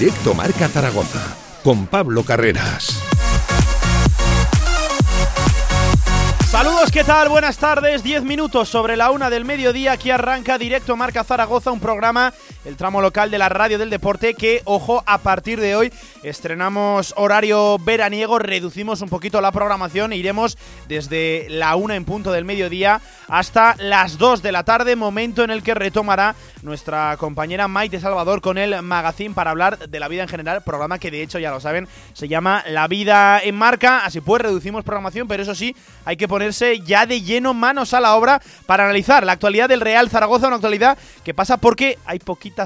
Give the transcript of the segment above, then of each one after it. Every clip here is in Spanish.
Directo Marca Zaragoza con Pablo Carreras. Saludos, ¿qué tal? Buenas tardes. 10 minutos sobre la una del mediodía. Aquí arranca directo Marca Zaragoza, un programa, el tramo local de la radio del deporte, que, ojo, a partir de hoy estrenamos horario veraniego, reducimos un poquito la programación e iremos desde la una en punto del mediodía hasta las 2 de la tarde, momento en el que retomará nuestra compañera Maite Salvador con el magazine para hablar de la vida en general, programa que de hecho ya lo saben, se llama La vida en marca, así pues reducimos programación, pero eso sí, hay que ponerse ya de lleno manos a la obra para analizar la actualidad del Real Zaragoza, una actualidad que pasa porque hay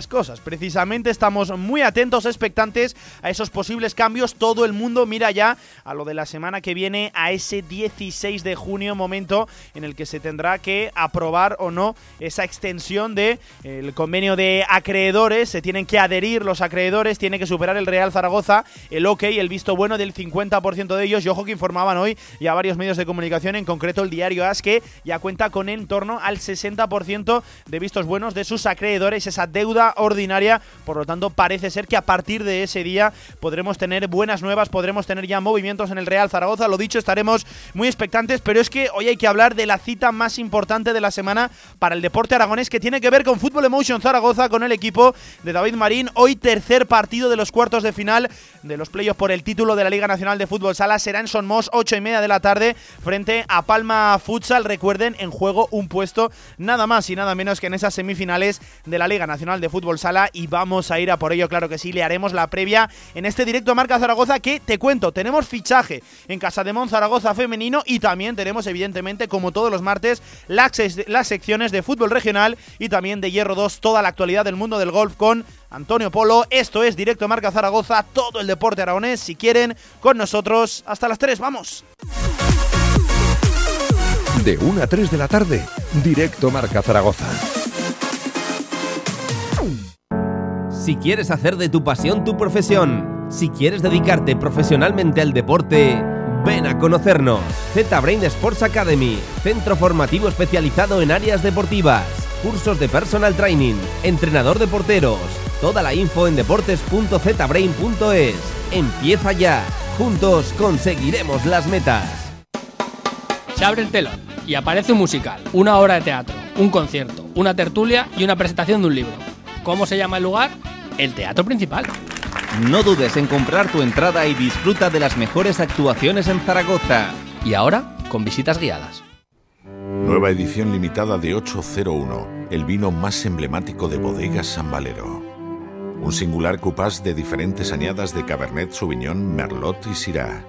cosas, precisamente estamos muy atentos, expectantes a esos posibles cambios, todo el mundo mira ya a lo de la semana que viene, a ese 16 de junio, momento en el que se tendrá que aprobar o no esa extensión de eh, el convenio de acreedores, se tienen que adherir los acreedores, tiene que superar el Real Zaragoza el ok, el visto bueno del 50% de ellos. Y ojo que informaban hoy ya varios medios de comunicación, en concreto el diario AS, que ya cuenta con en torno al 60% de vistos buenos de sus acreedores, esa deuda ordinaria. Por lo tanto, parece ser que a partir de ese día podremos tener buenas nuevas, podremos tener ya movimientos en el Real Zaragoza. Lo dicho, estaremos muy expectantes, pero es que hoy hay que hablar de la cita más importante de la semana para el deporte aragonés que tiene que ver con fútbol Motion Zaragoza con el equipo de David Marín. Hoy tercer partido de los cuartos de final de los playoffs por el título de la Liga Nacional de Fútbol Sala. Será en Sonmos, 8 y media de la tarde, frente a Palma Futsal. Recuerden, en juego un puesto nada más y nada menos que en esas semifinales de la Liga Nacional de Fútbol Sala. Y vamos a ir a por ello, claro que sí. Le haremos la previa en este directo Marca Zaragoza que te cuento, tenemos fichaje en Casa de Mon Zaragoza femenino y también tenemos, evidentemente, como todos los martes, las, las secciones de fútbol regional y también de Hierro 2 toda la actualidad del mundo del golf con Antonio Polo. Esto es Directo Marca Zaragoza, todo el deporte aragonés. Si quieren, con nosotros hasta las 3. ¡Vamos! De 1 a 3 de la tarde, Directo Marca Zaragoza. Si quieres hacer de tu pasión tu profesión, si quieres dedicarte profesionalmente al deporte, ven a conocernos. Z-Brain Sports Academy, centro formativo especializado en áreas deportivas cursos de personal training, entrenador de porteros. Toda la info en deportes.zbrain.es. Empieza ya. Juntos conseguiremos las metas. Se abre el telón y aparece un musical, una obra de teatro, un concierto, una tertulia y una presentación de un libro. ¿Cómo se llama el lugar? El teatro principal. No dudes en comprar tu entrada y disfruta de las mejores actuaciones en Zaragoza. Y ahora, con visitas guiadas. Nueva edición limitada de 801, el vino más emblemático de bodegas San Valero. Un singular cupás de diferentes añadas de Cabernet Sauvignon, Merlot y Syrah.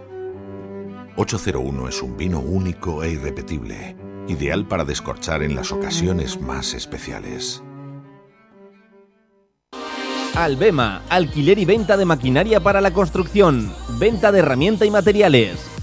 801 es un vino único e irrepetible, ideal para descorchar en las ocasiones más especiales. Albema, alquiler y venta de maquinaria para la construcción, venta de herramienta y materiales,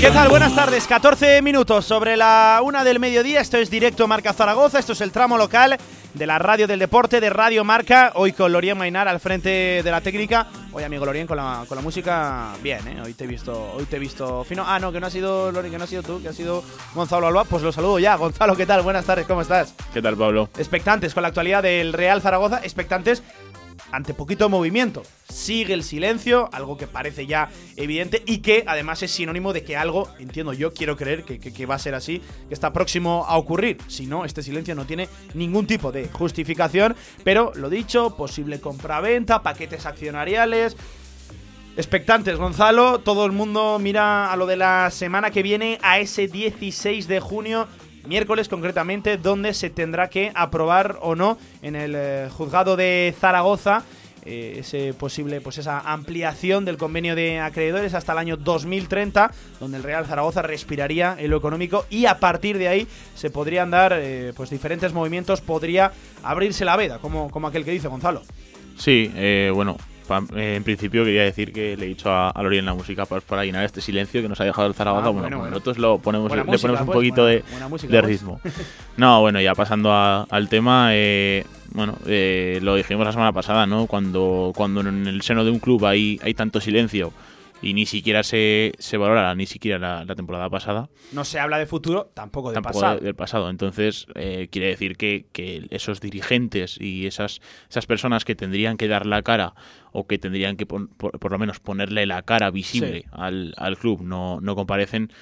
¿Qué tal? Buenas tardes, 14 minutos sobre la una del mediodía. Esto es directo Marca Zaragoza, esto es el tramo local de la radio del deporte, de Radio Marca. Hoy con Lorien Mainar al frente de la técnica. Hoy, amigo Lorien, con la, con la música, bien, ¿eh? Hoy te he visto hoy te he visto fino. Ah, no, que no ha sido Lorien, que no ha sido tú, que ha sido Gonzalo Alba. Pues lo saludo ya. Gonzalo, ¿qué tal? Buenas tardes, ¿cómo estás? ¿Qué tal, Pablo? Expectantes con la actualidad del Real Zaragoza, expectantes ante poquito movimiento. Sigue el silencio, algo que parece ya evidente y que además es sinónimo de que algo, entiendo yo, quiero creer que, va a ser así, que está próximo a ocurrir. Si no, este silencio no tiene ningún tipo de justificación, pero lo dicho, posible compraventa, paquetes accionariales. Expectantes, Gonzalo, todo el mundo mira a lo de la semana que viene, a ese 16 de junio miércoles concretamente, donde se tendrá que aprobar o no en el eh, juzgado de Zaragoza eh, ese posible, pues esa ampliación del convenio de acreedores hasta el año 2030, donde el Real Zaragoza respiraría en lo económico y a partir de ahí se podrían dar eh, pues diferentes movimientos, podría abrirse la veda, como, como aquel que dice Gonzalo. Sí, eh, bueno, en principio quería decir que le he dicho a, a Lori en la música para, para llenar este silencio que nos ha dejado el Zaragoza. Ah, bueno, bueno, bueno. nosotros lo ponemos, Buena le música, ponemos un pues, poquito buena- de, buena música, de pues. ritmo. No, bueno, ya pasando a- al tema, eh, bueno, eh, lo dijimos la semana pasada, ¿no? Cuando, cuando en el seno de un club hay, hay tanto silencio y ni siquiera se, se valora, ni siquiera la, la temporada pasada, No se habla de futuro, tampoco de tampoco pasado. de- del pasado. Entonces, eh, quiere decir que, que esos dirigentes y esas, esas personas que tendrían que dar la cara o que tendrían que pon- por, por lo menos ponerle la cara visible Sí. al, al club no, no comparecen,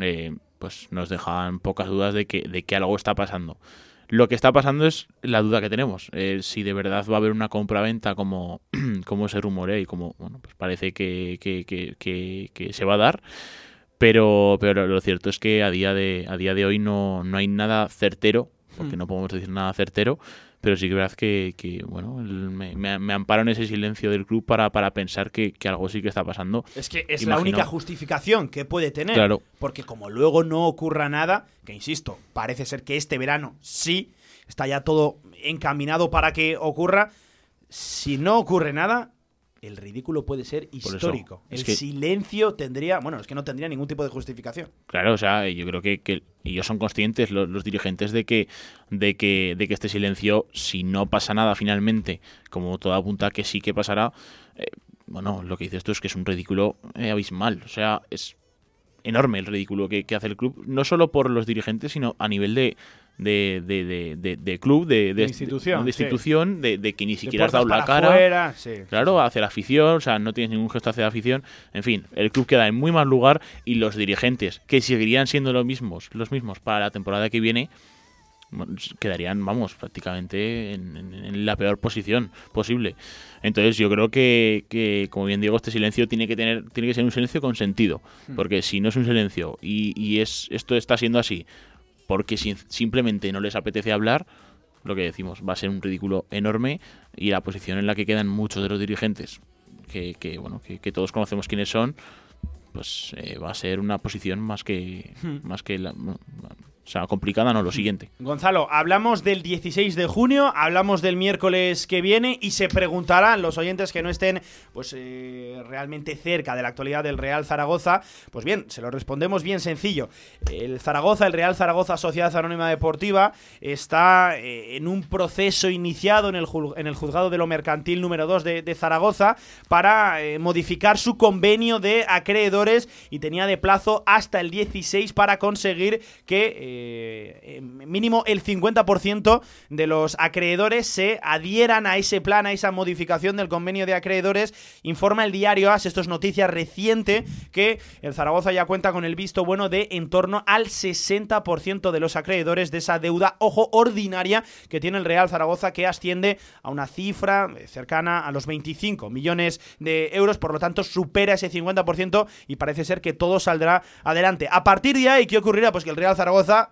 eh, pues nos dejan pocas dudas de que, de que algo está pasando. Lo que está pasando es la duda que tenemos. eh, si de verdad va a haber una compraventa como, como se rumorea y como bueno, pues parece que, que- que- que- se va a dar. Pero, pero lo cierto es que a día de, a día de hoy no, no hay nada certero, porque Hmm. no podemos decir nada certero, pero sí que es verdad que, que, bueno, el- me, me, amparo en ese silencio del club para, para pensar que, que algo sí que está pasando. Es que es la única justificación que puede tener. Claro. Porque como luego no ocurra nada, que insisto, parece ser que este verano sí, está ya todo encaminado para que ocurra. Si no ocurre nada, el ridículo puede ser histórico. el silencio tendría, bueno, es que no tendría ningún tipo de justificación. Claro, o sea, yo creo que, que ellos son conscientes, los, los dirigentes, de que, de, que, de que este silencio, si no pasa nada finalmente, como todo apunta que sí que pasará, eh, bueno, lo que dices tú es que es un ridículo eh, abismal. O sea, es enorme el ridículo que, que hace el club, no solo por los dirigentes, sino a nivel de, de, de, de- de- de club, de, De institución, de, sí. institución, de, de que ni siquiera has dado la cara. afuera, sí. Claro, hacia la afición, o sea, no tienes ningún gesto hacia la afición. En fin, el club queda en muy mal lugar y los dirigentes, que seguirían siendo los mismos, los mismos para la temporada que viene, quedarían, vamos, prácticamente en, en- en la peor posición posible. Entonces yo creo que, que, como bien digo, este silencio tiene que tener, tiene que ser un silencio con sentido. Porque si no es un silencio y, y es esto está siendo así, porque sin- simplemente no les apetece hablar, lo que decimos, va a ser un ridículo enorme y la posición en la que quedan muchos de los dirigentes, que, que, bueno, que, que todos conocemos quiénes son, pues eh, va a ser una posición más que, más que la, o sea, complicada, no, lo siguiente. Gonzalo, hablamos del 16 de junio, hablamos del miércoles que viene y se preguntarán los oyentes que no estén pues eh, realmente cerca de la actualidad del Real Zaragoza. Pues bien, se lo respondemos bien sencillo. El Zaragoza, el Real Zaragoza Sociedad Anónima Deportiva, está eh, en un proceso iniciado en el, en el juzgado de lo mercantil número 2 de, Zaragoza para eh, modificar su convenio de acreedores y tenía de plazo hasta el 16 para conseguir que eh, eh, mínimo el 50% de los acreedores se adhieran a ese plan, a esa modificación del convenio de acreedores. Informa el diario AS, esto es noticia reciente, que el Zaragoza ya cuenta con el visto bueno de en torno al 60% de los acreedores de esa deuda, ojo, ordinaria que tiene el Real Zaragoza, que asciende a una cifra eh, cercana a los 25 millones de euros, por lo tanto supera ese 50% y parece ser que todo saldrá adelante. A partir de ahí, ¿qué ocurrirá? Pues que el Real Zaragoza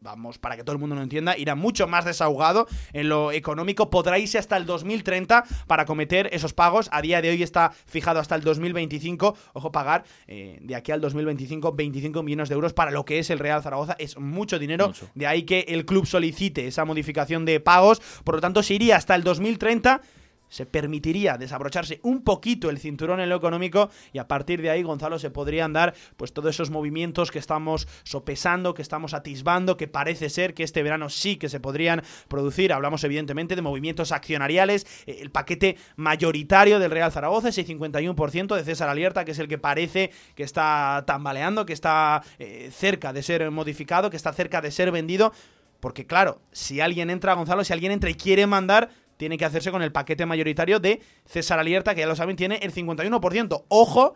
vamos, para que todo el mundo lo entienda, irá mucho más desahogado en lo económico, podrá irse hasta el 2030 para cometer esos pagos. A día de hoy está fijado hasta el 2025. Ojo, pagar eh, de aquí al 2025 25 millones de euros para lo que es el Real Zaragoza. Es mucho dinero. Mucho. De ahí que el club solicite esa modificación de pagos. Por lo tanto, se iría hasta el 2030 se permitiría desabrocharse un poquito el cinturón en lo económico y a partir de ahí, Gonzalo, se podrían dar pues todos esos movimientos que estamos sopesando, que estamos atisbando, que parece ser que este verano sí que se podrían producir. Hablamos evidentemente de movimientos accionariales, eh, el paquete mayoritario del Real Zaragoza, ese 51% de César Alierta, que es el que parece que está tambaleando, que está eh, cerca de ser modificado, que está cerca de ser vendido. Porque claro, si alguien entra, Gonzalo, si alguien entra y quiere mandar, tiene que hacerse con el paquete mayoritario de César Alierta, que ya lo saben, tiene el 51%. Ojo,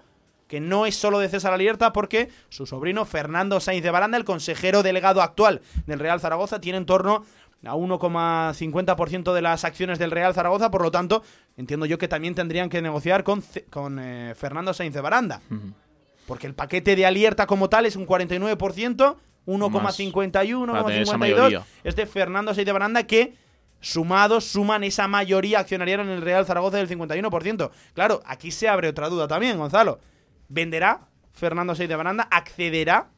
que no es solo de César Alierta, porque su sobrino Fernando Sainz de Baranda, el consejero delegado actual del Real Zaragoza, tiene en torno a 1,50% de las acciones del Real Zaragoza, por lo tanto, entiendo yo que también tendrían que negociar con, con eh, Fernando Sainz de Baranda. Porque el paquete de Alierta como tal es un 49%, 1,51, para tener esa 1,52 mayoría. es de Fernando Sainz de Baranda que sumados suman esa mayoría accionarial en el Real Zaragoza del 51%. Claro, aquí se abre otra duda también, Gonzalo. ¿Venderá Fernando Sey de Baranda? ¿Accederá?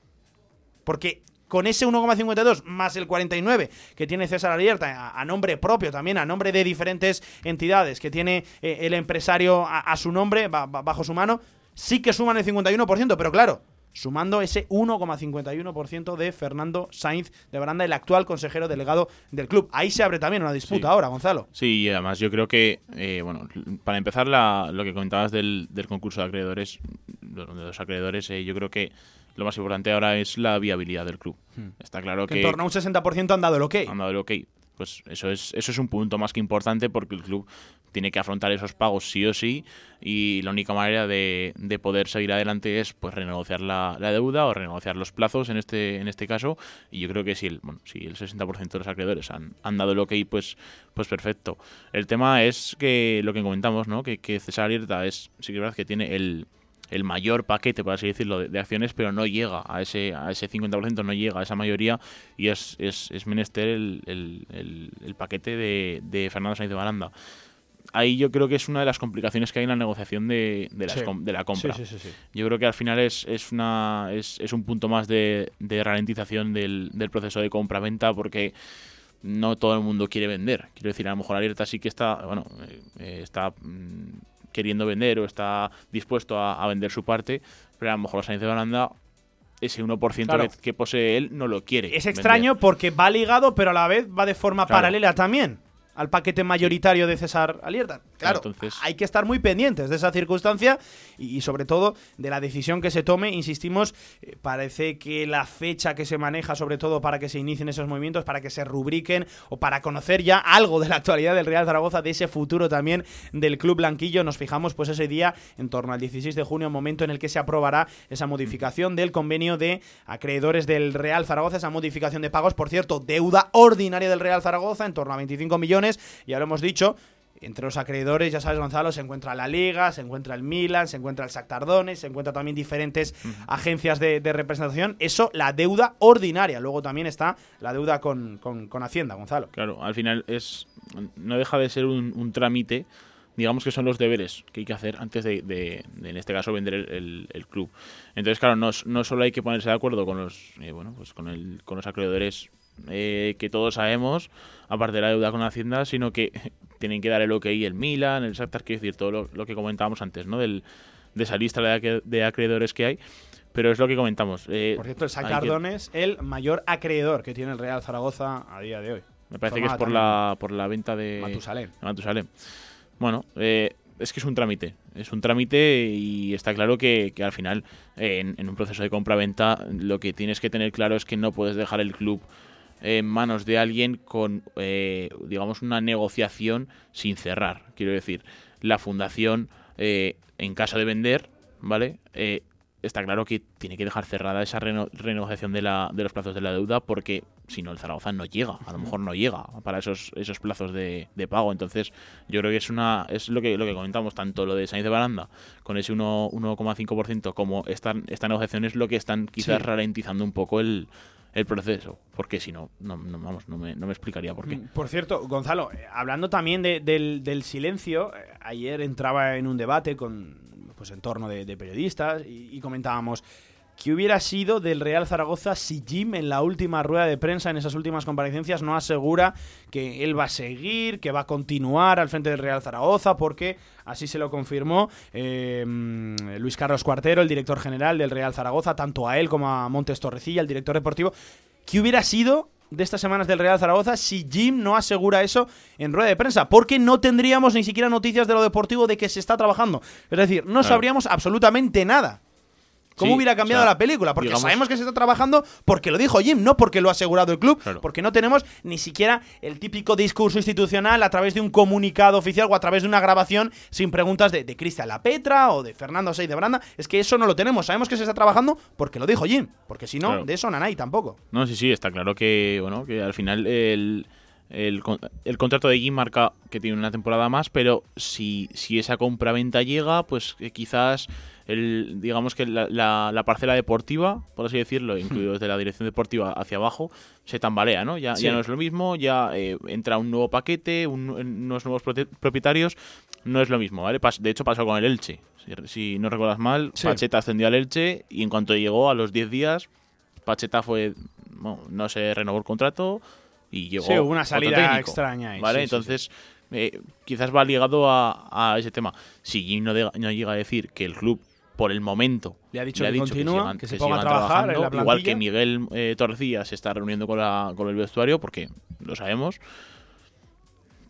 Porque con ese 1,52 más el 49 que tiene César Alierta a, nombre propio también, a nombre de diferentes entidades que tiene eh, el empresario a, su nombre, bajo su mano, sí que suman el 51%, pero claro, sumando ese 1,51% de Fernando Sainz de Baranda, el actual consejero delegado del club. Ahí se abre también una disputa ahora, Gonzalo. Sí, y además yo creo que, eh, bueno, para empezar lo que comentabas del, concurso de acreedores, de los acreedores, eh, yo creo que lo más importante ahora es la viabilidad del club. Hmm. Está claro que, En torno a un 60% han dado el ok. Han dado el ok. Pues eso es, eso es un punto más que importante porque el club tiene que afrontar esos pagos sí o sí y la única manera de, poder seguir adelante es pues renegociar la, deuda o renegociar los plazos en este en este caso. Y yo creo que si el si el 60% de los acreedores han, han dado el ok pues pues perfecto. El tema es que lo que comentamos no que, que César Alierta es sí que es verdad que tiene el el mayor paquete, por así decirlo, de, acciones, pero no llega a ese, a ese 50%, no llega a esa mayoría y es, es, es menester el, el, el, paquete de, de, Fernando Sánchez de Baranda. Ahí yo creo que es una de las complicaciones que hay en la negociación de, de, de la compra. yo creo que al final es, es, una, es, es un punto más de, de ralentización del, del proceso de compra-venta porque no todo el mundo quiere vender. Quiero decir, a lo mejor Alerta sí que está, bueno, eh, está mm, queriendo vender o está dispuesto a, vender su parte, pero a lo mejor Sánchez de Baranda ese 1% que, posee él no lo quiere. Es extraño porque va ligado, pero a la vez va de forma paralela también al paquete mayoritario de César Alierta. Claro, Entonces... hay que estar muy pendientes de esa circunstancia y, sobre todo de la decisión que se tome. Insistimos, eh, parece que la fecha que se maneja, sobre todo para que se inicien esos movimientos, para que se rubriquen o para conocer ya algo de la actualidad del Real Zaragoza, de ese futuro también del Club Blanquillo, nos fijamos pues ese día en torno al 16 de junio, momento en el que se aprobará esa modificación del convenio de acreedores del Real Zaragoza, esa modificación de pagos, por cierto, deuda ordinaria del Real Zaragoza en torno a 25 millones y ya lo hemos dicho, entre los acreedores, ya sabes, Gonzalo, se encuentra la Liga, se encuentra el Milan, se encuentra el Sactardones, se encuentra también diferentes agencias de, representación. Eso, la deuda ordinaria. Luego también está la deuda con, Hacienda, Gonzalo. Claro, al final es no deja de ser un, trámite. Digamos que son los deberes que hay que hacer antes de, en este caso, vender el, club. Entonces, claro, no, no, solo hay que ponerse de acuerdo con los, eh, bueno, pues con, el, con los acreedores eh, que todos sabemos, aparte de la deuda con Hacienda, sino que tienen que dar el OK el Milan, el Shakhtar, quiero decir, todo lo, que comentábamos antes, ¿no? Del, de esa lista de, acreedores que hay. Pero es lo que comentamos. Eh, por cierto, el Shakhtar es el mayor acreedor que tiene el Real Zaragoza a día de hoy. Me parece que es por la, por la venta de Matusalén. Matusalén. Bueno, eh, es que es un trámite. Es un trámite y está claro que, al final, en, en, un proceso de compra-venta, lo que tienes que tener claro es que no puedes dejar el club en manos de alguien con, eh, digamos, una negociación sin cerrar. Quiero decir, la fundación, eh, en caso de vender, ¿vale? Eh, está claro que tiene que dejar cerrada esa renegociación de, la, de los plazos de la deuda porque si no el Zaragoza no llega, a lo mejor no llega para esos, esos plazos de, pago. Entonces yo creo que es una es lo que lo que comentamos, tanto lo de Sainz de Baranda con ese 1,5% como esta, esta negociación es lo que están quizás ralentizando un poco el, el proceso, porque si no, no, vamos, no me, no me, explicaría por qué. Mm, por cierto, Gonzalo, eh, hablando también del, silencio, eh, ayer entraba en un debate con, pues en torno de, periodistas y comentábamos ¿Qué hubiera sido del Real Zaragoza si Jim en la última rueda de prensa, en esas últimas comparecencias, no asegura que él va a seguir, que va a continuar al frente del Real Zaragoza? Porque así se lo confirmó eh, Luis Carlos Cuartero, el director general del Real Zaragoza, tanto a él como a Montes Torrecilla, el director deportivo. ¿Qué hubiera sido de estas semanas del Real Zaragoza si Jim no asegura eso en rueda de prensa, porque no tendríamos ni siquiera noticias de lo deportivo de que se está trabajando. Es decir, no sabríamos absolutamente nada. ¿Cómo hubiera cambiado la película? Porque sabemos que se está trabajando porque lo dijo Jim, no porque lo ha asegurado el club. Porque no tenemos ni siquiera el típico discurso institucional a través de un comunicado oficial o a través de una grabación sin preguntas de, de Cristian La Petra o de Fernando Sey de Branda. Es que eso no lo tenemos. Sabemos que se está trabajando porque lo dijo Jim. Porque si no, de eso Nanay tampoco. No, sí, sí, está claro que, bueno, que al final el. El, el, contrato de Jim marca que tiene una temporada más, pero si, si esa compra-venta llega, pues eh, quizás el, digamos que la, la- la parcela deportiva, por así decirlo, incluido desde la dirección deportiva hacia abajo, se tambalea, ¿no? Ya, Sí. ya no es lo mismo, ya eh, entra un nuevo paquete, un- unos nuevos propietarios, no es lo mismo, ¿vale? De hecho pasó con el Elche, si, si no recuerdas mal, Sí. Pacheta ascendió al Elche y en cuanto llegó a los 10 días, Pacheta fue, bueno, no se renovó el contrato y llegó Sí, hubo una salida técnico, extraña ahí, ¿Vale? sí, Entonces, eh, quizás va ligado a, a ese tema. Si Jim no, de- no llega a decir que el club, por el momento, Le ha dicho le ha que dicho continúa, sigan- que se ponga a sigan trabajar en la trabajando, igual que. Miguel eh, Torrecilla se está reuniendo con, la, con el vestuario, porque lo sabemos.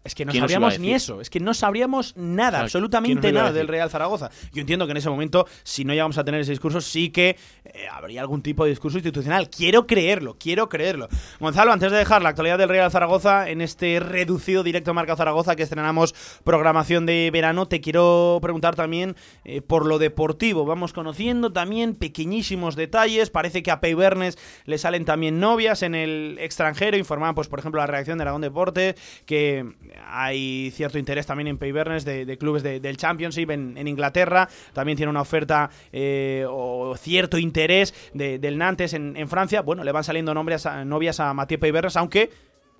Es que no ¿Quién nos iba a sabríamos ni eso, es que no sabríamos nada, O sea, ¿quién absolutamente nada del? Real Zaragoza. Yo entiendo que en ese momento, si no llegamos a tener ese discurso, sí que eh, habría algún tipo de discurso institucional. Quiero creerlo, quiero creerlo. Gonzalo, antes de dejar la actualidad del Real Zaragoza en este reducido directo Marca Zaragoza que estrenamos programación de verano, te quiero preguntar también eh, por lo deportivo. Vamos conociendo también pequeñísimos detalles. Parece que a Pei Bernes le salen también novias en el extranjero. Informaban, pues, por ejemplo, la reacción de Aragón Deportes, que hay cierto interés también en Pei Bernes de, de clubes de- del Championship en, en Inglaterra. También tiene una oferta eh, o cierto interés de- del Nantes en, Francia. Bueno, le van saliendo nombres novias a Mathieu Pei Bernes, aunque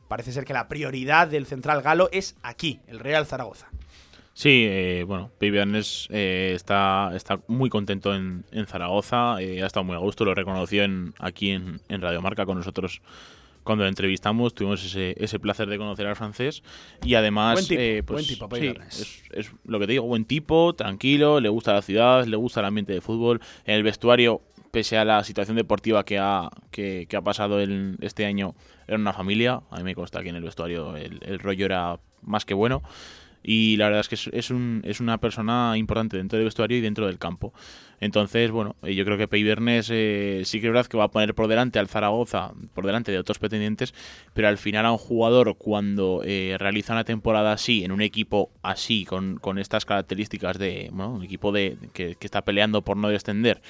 parece ser que la prioridad del central galo es aquí, el Real Zaragoza. Sí, eh, bueno, Pei Bernes eh, está, está muy contento en, Zaragoza, eh, ha estado muy a gusto, lo reconoció aquí en, en Radio Marca con nosotros cuando le entrevistamos, tuvimos ese, ese placer de conocer al francés y además... Buen tipo, eh, pues, buen tipo, sí, es, es lo que te digo, buen tipo, tranquilo, le gusta la ciudad, le gusta el ambiente de fútbol, en el vestuario, pese a la situación deportiva que ha, que, que ha pasado el- este año, era una familia, a mí me consta que en el vestuario el, el rollo era más que bueno. Y la verdad es que es, es un- es una persona importante dentro del vestuario y dentro del campo. Entonces, bueno, eh, yo creo que Pei Bernes eh, sí que es verdad que va a poner por delante al Zaragoza, por delante de otros pretendientes, pero al final a un jugador cuando eh, realiza una temporada así, en un equipo así, con, con estas características de, bueno, un equipo de, que, que está peleando por no descender,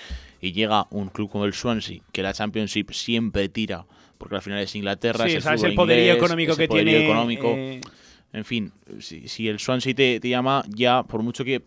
y llega un club como el Swansea, que la Championship siempre tira, porque al final es Inglaterra, Sí, es el, sabes el poderío inglés, económico que poderío tiene. económico. eh, En fin, si, si el Swansea te, te llama, ya por mucho que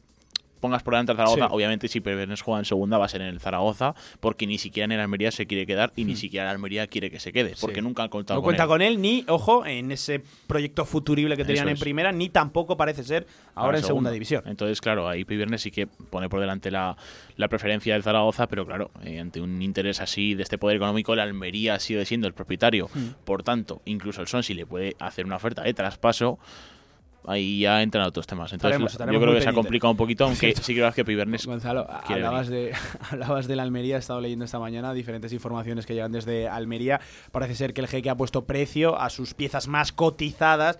pongas por delante al Zaragoza, Sí. obviamente si Pervernes juega en segunda va a ser en el Zaragoza, porque ni siquiera en el Almería se quiere quedar y ni siquiera el Almería quiere que se quede, porque nunca han contado no con cuenta él. con él, ni, ojo, en ese proyecto futurible que tenían en primera, ni tampoco parece ser ahora en segunda división. Entonces, claro, ahí Pibernes sí que pone por delante la, la preferencia del Zaragoza, pero claro, eh, ante un interés así de este poder económico, el Almería sigue siendo el propietario. Hmm. Por tanto, incluso el Swansea le puede hacer una oferta de traspaso. Ahí ya entran otros temas. Entonces, Estaremos- la- estaremos yo creo que se ha complicado un poquito, aunque sí que que Pibernes Gonzalo, hablabas de, hablabas de la Almería, he estado leyendo esta mañana diferentes informaciones que llegan desde Almería. Parece ser que el jeque ha puesto precio a sus piezas más cotizadas.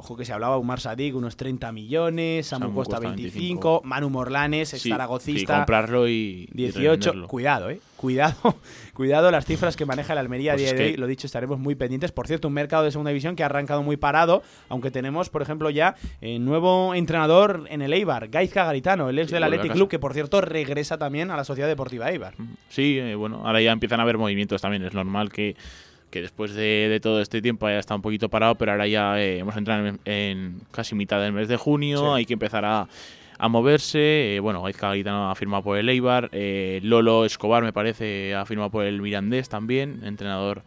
Ojo que se hablaba Umar Sadik, unos 30 millones, Samu Samu Costa Costa 25, 25, Manu Morlanes, sí, sí, zaragocista, comprarlo y, y 18. revenderlo. Cuidado, eh. Cuidado, cuidado las cifras que maneja el Almería Pues a día de hoy. Lo dicho, estaremos muy pendientes. Por cierto, un mercado de segunda división que ha arrancado muy parado, aunque tenemos, por ejemplo, ya eh, nuevo entrenador en el Eibar, Gaizka Garitano, el ex Sí, del Athletic. Club, que por cierto regresa también a la Sociedad Deportiva Eibar. Sí, eh, bueno, ahora ya empiezan a haber movimientos también. Es normal que, que después de, de todo este tiempo haya estado un poquito parado, pero ahora ya eh, hemos entrado en, en casi mitad del mes de junio. Sí. Hay que empezar a, a moverse. Eh, bueno, Gaizka Garitano ha firmado por el Eibar. eh, Lolo Escobar, me parece, ha firmado por el Mirandés también, entrenador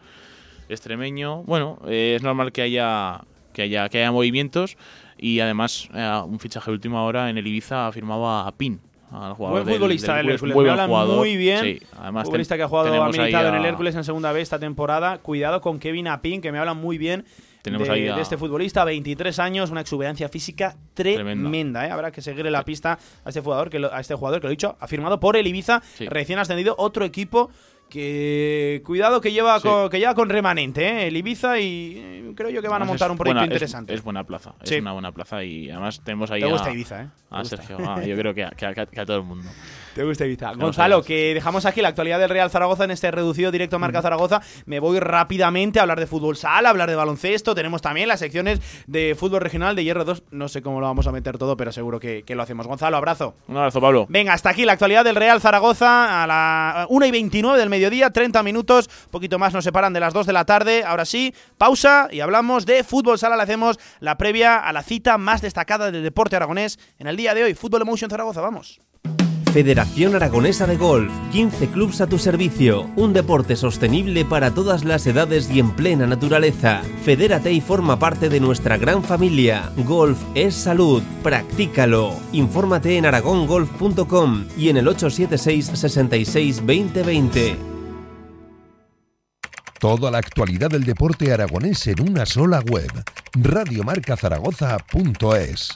extremeño. Bueno, es normal que haya, que haya, que haya movimientos. Y además, un fichaje de última hora en el Ibiza ha firmado a Pin. Al jugador Buen del- futbolista del del Hércules, muy me buen jugador. muy bien. Sí, además futbolista ten- que ha jugado, ha militado en a- el Hércules en segunda vez esta temporada. Cuidado con Kevin Apin, que me hablan muy bien Tenemos de, ahí a- de este futbolista. 23 años, una exuberancia física tremenda. ¿eh? Habrá que seguirle la pista a este jugador, que lo, a este jugador que lo he dicho, ha firmado por el Ibiza, Sí. recién ascendido, otro equipo que cuidado que lleva Sí. con, que lleva con remanente, ¿eh? el Ibiza y eh, creo yo que van a montar un proyecto buena- interesante. Es, buena plaza, Sí. es una buena plaza y además tenemos ahí Te a, Ibiza, ¿eh? A. Sergio. Ah, yo creo que a, que a- que a todo el mundo. Te gusta Ibiza. Gonzalo, que dejamos aquí la actualidad del Real Zaragoza en este reducido directo. Marca Zaragoza. Me voy rápidamente a hablar de fútbol sala, a hablar de baloncesto. Tenemos también las secciones de fútbol regional de Hierro 2. No sé cómo lo vamos a meter todo, pero seguro que, que lo hacemos. Gonzalo, abrazo. Un abrazo, Pablo. Venga, hasta aquí la actualidad del Real Zaragoza a la 1 y 29 del mediodía, 30 minutos, poquito más nos separan de las 2 de la tarde. Ahora sí, pausa y hablamos de fútbol sala. Le hacemos la previa a la cita más destacada del deporte aragonés en el día de hoy. Fútbol Emotion Zaragoza, vamos. Federación Aragonesa de Golf, 15 clubs a tu servicio, un deporte sostenible para todas las edades y en plena naturaleza. Fedérate y forma parte de nuestra gran familia. Golf es salud, practícalo. Infórmate en aragongolf.com y en el 876 66 2020. Toda la actualidad del deporte aragonés en una sola web. Radiomarcazaragoza.es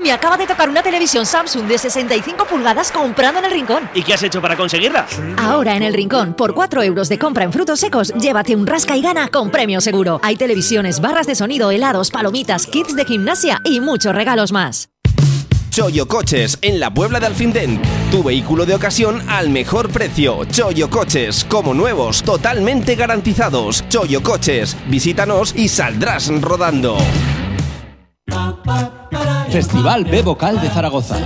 Me acaba de tocar una televisión Samsung de 65 pulgadas comprando en el Rincón. ¿Y qué has hecho para conseguirla? Ahora en el Rincón, por 4 euros de compra en frutos secos, llévate un rasca y gana con premio seguro. Hay televisiones, barras de sonido, helados, palomitas, kits de gimnasia y muchos regalos más. Choyo Coches, en la Puebla de Alfindén. Tu vehículo de ocasión al mejor precio. Choyo Coches, como nuevos, totalmente garantizados. Choyo Coches, visítanos y saldrás rodando. Festival B Vocal de Zaragoza.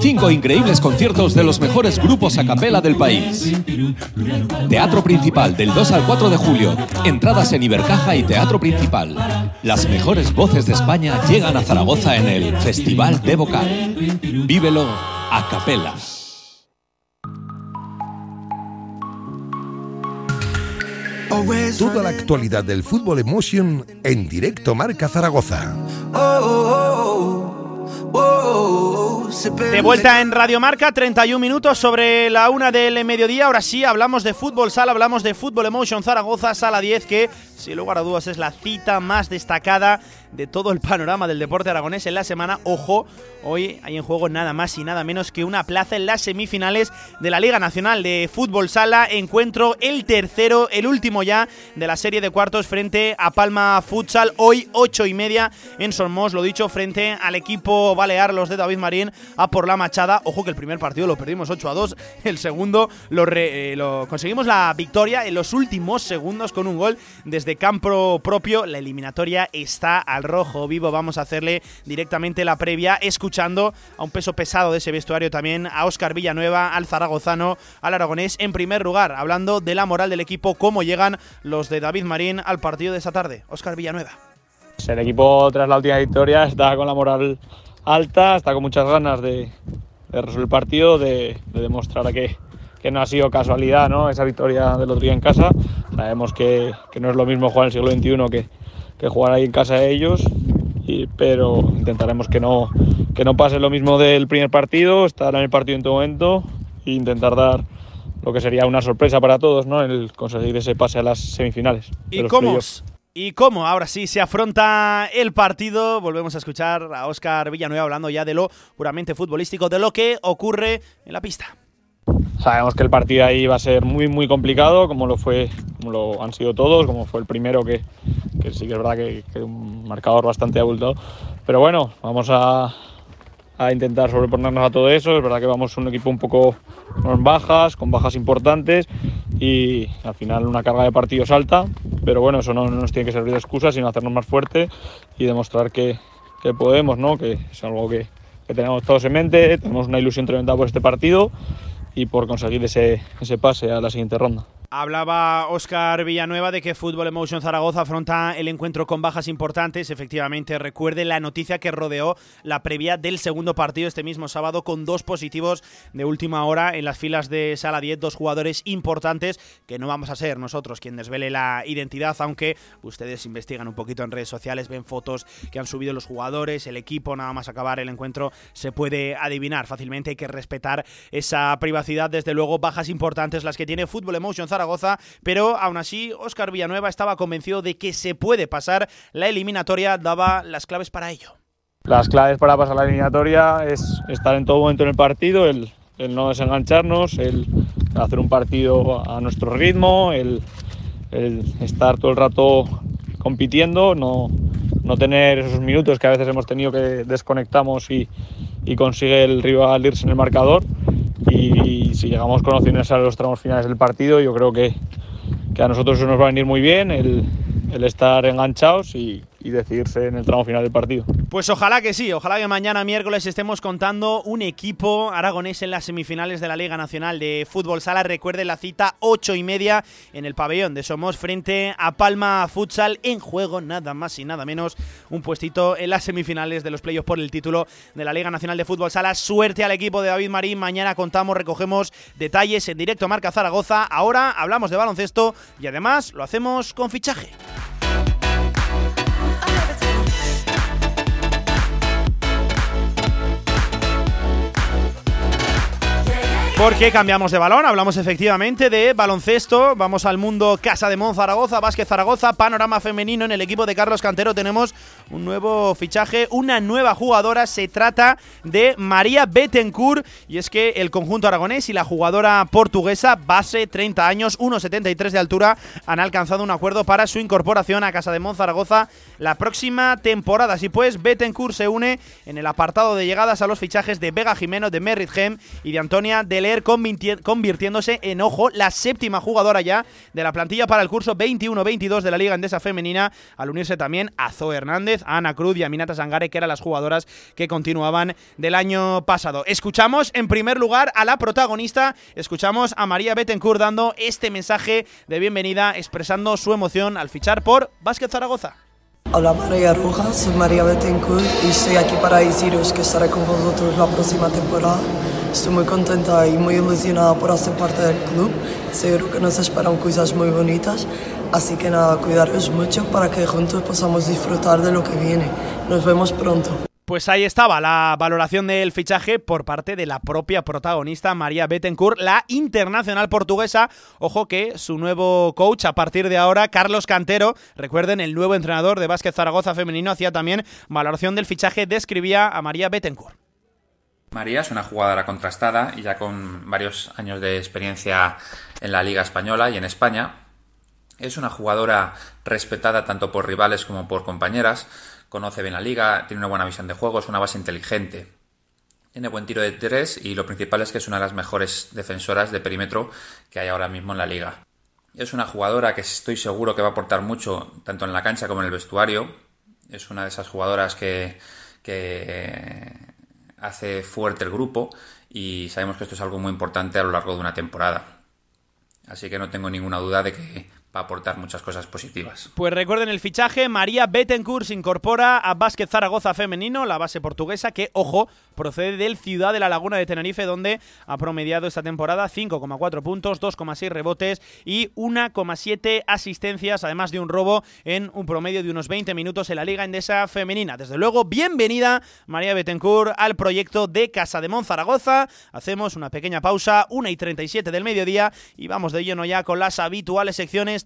Cinco increíbles conciertos de los mejores grupos a capela del país. Teatro Principal del 2 al 4 de julio. Entradas en Ibercaja y Teatro Principal. Las mejores voces de España llegan a Zaragoza en el Festival B Vocal. Vívelo a capela. Toda la actualidad del fútbol emotion en directo Marca Zaragoza. De vuelta en Radio Marca, 31 minutos sobre la una del mediodía. Ahora sí, hablamos de fútbol sala, hablamos de fútbol emotion Zaragoza, sala 10, que sin lugar a dudas es la cita más destacada de todo el panorama del deporte aragonés en la semana. Ojo, hoy hay en juego nada más y nada menos que una plaza en las semifinales de la Liga Nacional de Fútbol Sala. Encuentro el tercero, el último ya de la serie de cuartos frente a Palma Futsal. Hoy, ocho y media en Somos, lo dicho, frente al equipo balear, los de David Marín, a por la Machada. Ojo que el primer partido lo perdimos 8 a 2, el segundo lo, eh, lo conseguimos la victoria en los últimos segundos con un gol desde campo propio. La eliminatoria está al rojo vivo. Vamos a hacerle directamente la previa, escuchando a un peso pesado de ese vestuario también, a Óscar Villanueva, al zaragozano, al aragonés, en primer lugar, hablando de la moral del equipo, cómo llegan los de David Marín al partido de esta tarde. Óscar Villanueva. El equipo tras la última victoria está con la moral alta, está con muchas ganas de, resolver el partido, de, demostrar que, que, no ha sido casualidad ¿no? esa victoria del otro día en casa. Sabemos que, que no es lo mismo jugar en el siglo XXI que, que jugar ahí en casa de ellos, y, pero intentaremos que no, que no pase lo mismo del primer partido, estar en el partido en todo momento e intentar dar lo que sería una sorpresa para todos, ¿no? El conseguir ese pase a las semifinales. ¿Y cómo? ¿Y cómo? Ahora sí se afronta el partido. Volvemos a escuchar a Óscar Villanueva hablando ya de lo puramente futbolístico, de lo que ocurre en la pista. Sabemos que el partido ahí va a ser muy muy complicado, como lo fue, lo han sido todos, como fue el primero que, sí que es verdad que, que un marcador bastante abultado. Pero bueno, vamos a, intentar sobreponernos a todo eso. Es verdad que vamos un equipo un poco con bajas, con bajas importantes y al final una carga de partidos alta. Pero bueno, eso no, no nos tiene que servir de excusa, sino hacernos más fuerte y demostrar que, que podemos, ¿no? que es algo que, que tenemos todos en mente. Tenemos una ilusión tremenda por este partido y por conseguir ese, ese pase a la siguiente ronda. Hablaba Óscar Villanueva de que Fútbol Emotion Zaragoza afronta el encuentro con bajas importantes. Efectivamente, recuerde la noticia que rodeó la previa del segundo partido este mismo sábado con dos positivos de última hora en las filas de Sala 10, dos jugadores importantes que no vamos a ser nosotros quien desvele la identidad, aunque ustedes investigan un poquito en redes sociales, ven fotos que han subido los jugadores, el equipo, nada más acabar el encuentro se puede adivinar fácilmente. Hay que respetar esa privacidad, desde luego, bajas importantes las que tiene Fútbol Emotion Zaragoza Zaragoza, pero aún así Óscar Villanueva estaba convencido de que se puede pasar la eliminatoria, daba las claves para ello. Las claves para pasar la eliminatoria es estar en todo momento en el partido, el, no desengancharnos, el hacer un partido a nuestro ritmo, el, el estar todo el rato compitiendo, no, no, tener esos minutos que a veces hemos tenido que desconectamos y, y consigue el rival irse en el marcador y si llegamos con a los tramos finales del partido, yo creo que, que a nosotros nos va a venir muy bien, el, el estar enganchados y, y decidirse en el tramo final del partido. Pues ojalá que sí, ojalá que mañana miércoles estemos contando un equipo aragonés en las semifinales de la Liga Nacional de Fútbol Sala. Recuerde la cita ocho y media en el pabellón de Somos frente a Palma Futsal en juego, nada más y nada menos, un puestito en las semifinales de los playoffs por el título de la Liga Nacional de Fútbol Sala. Suerte al equipo de David Marín, mañana contamos, recogemos detalles en directo Marca Zaragoza. Ahora hablamos de baloncesto y además lo hacemos con fichaje. Porque cambiamos de balón, hablamos efectivamente de baloncesto, vamos al mundo Casa de Mon Zaragoza, Vázquez Zaragoza, panorama femenino en el equipo de Carlos Cantero. Tenemos un nuevo fichaje, una nueva jugadora, se trata de María Bettencourt y es que el conjunto aragonés y la jugadora portuguesa, base 30 años, 1,73 de altura, han alcanzado un acuerdo para su incorporación a Casa de Mon Zaragoza la próxima temporada. Así pues, Bettencourt se une en el apartado de llegadas a los fichajes de Vega Jimeno, de Merritt Hem y de Antonia Del convirtiéndose en, ojo, la séptima jugadora ya de la plantilla para el curso 21-22 de la Liga Endesa Femenina, al unirse también a Zoe Hernández, a Ana Cruz y a Minata Sangare, que eran las jugadoras que continuaban del año pasado. Escuchamos en primer lugar a la protagonista, escuchamos a María Bettencourt dando este mensaje de bienvenida, expresando su emoción al fichar por Básquet Zaragoza. Hola María Rojas, soy María Bettencourt y estoy aquí para deciros que estaré con vosotros la próxima temporada. Estoy muy contenta y muy ilusionada por hacer parte del club. Seguro que nos esperan cosas muy bonitas. Así que nada, cuidaros mucho para que juntos podamos disfrutar de lo que viene. Nos vemos pronto. Pues ahí estaba la valoración del fichaje por parte de la propia protagonista María Bettencourt, la internacional portuguesa. Ojo que su nuevo coach a partir de ahora, Carlos Cantero, recuerden, el nuevo entrenador de Básquet Zaragoza femenino, hacía también valoración del fichaje, describía a María Bettencourt. María es una jugadora contrastada y ya con varios años de experiencia en la Liga Española y en España. Es una jugadora respetada tanto por rivales como por compañeras, conoce bien la liga, tiene una buena visión de juego, es una base inteligente. Tiene buen tiro de tres y lo principal es que es una de las mejores defensoras de perímetro que hay ahora mismo en la liga. Es una jugadora que estoy seguro que va a aportar mucho tanto en la cancha como en el vestuario. Es una de esas jugadoras que, que hace fuerte el grupo y sabemos que esto es algo muy importante a lo largo de una temporada. Así que no tengo ninguna duda de que va a aportar muchas cosas positivas. Pues recuerden el fichaje, María Bettencourt se incorpora a Básquet Zaragoza femenino, la base portuguesa que, ojo, procede del Ciudad de la Laguna de Tenerife, donde ha promediado esta temporada 5,4 puntos, 2,6 rebotes y 1,7 asistencias, además de un robo en un promedio de unos 20 minutos en la Liga Endesa Femenina. Desde luego, bienvenida María Bettencourt al proyecto de Casa de Zaragoza. Hacemos una pequeña pausa, 1 y 37 del mediodía, y vamos de lleno ya con las habituales secciones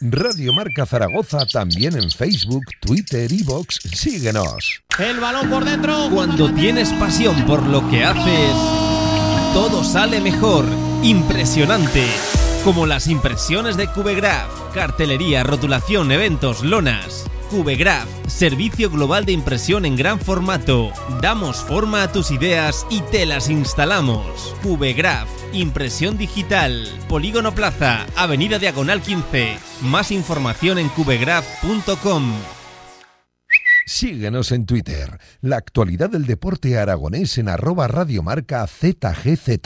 Radio Marca Zaragoza también en Facebook, Twitter y Vox. Síguenos. El balón por dentro. Cuando tienes pasión por lo que haces, todo sale mejor. Impresionante. Como las impresiones de Cubegraph, cartelería, rotulación, eventos, lonas. Cubegraph, servicio global de impresión en gran formato. Damos forma a tus ideas y te las instalamos. Cubegraph, impresión digital. Polígono Plaza, Avenida Diagonal 15. Más información en cubegraph.com. Síguenos en Twitter. La actualidad del deporte aragonés en arroba radiomarca ZGZ.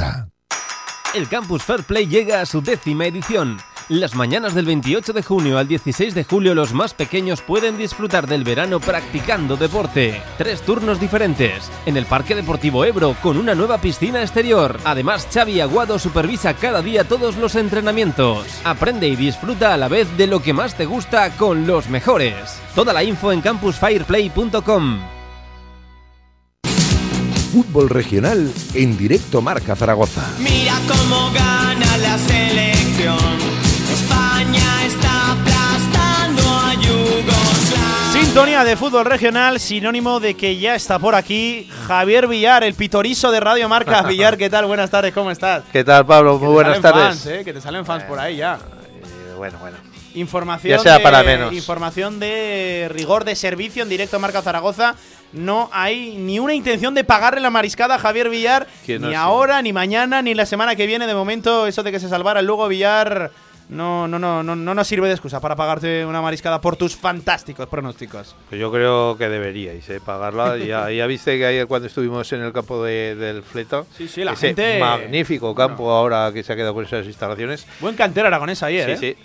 El Campus Fair Play llega a su décima edición las mañanas del 28 de junio al 16 de julio los más pequeños pueden disfrutar del verano practicando deporte. Tres turnos diferentes. En el Parque Deportivo Ebro con una nueva piscina exterior. Además Xavi Aguado supervisa cada día todos los entrenamientos. Aprende y disfruta a la vez de lo que más te gusta con los mejores. Toda la info en campusfireplay.com. Fútbol regional en directo Marca Zaragoza. Mira cómo gana Sintonía de fútbol regional, sinónimo de que ya está por aquí Javier Villar, el pitorizo de Radio Marca. Villar, ¿qué tal? Buenas tardes, ¿cómo estás? ¿Qué tal, Pablo? Muy buenas tardes. fans, ¿eh? Que te salen fans por ahí ya. Eh, bueno, bueno. Información Ya sea de, para menos. Información de rigor de servicio en directo a Marca Zaragoza. No hay ni una intención de pagarle la mariscada a Javier Villar, no ni ahora, ni mañana, ni la semana que viene. De momento, eso de que se salvara el Lugo Villar no, no, no, no, no nos sirve de excusa para pagarte una mariscada por tus fantásticos pronósticos. Pues yo creo que deberíais eh, pagarla. ya, ya viste que ayer cuando estuvimos en el campo de- del Fleto, Sí, sí, la ese gente- magnífico campo ahora que se ha quedado con esas instalaciones. Buen cantero aragonés ayer, sí, ¿eh? sí.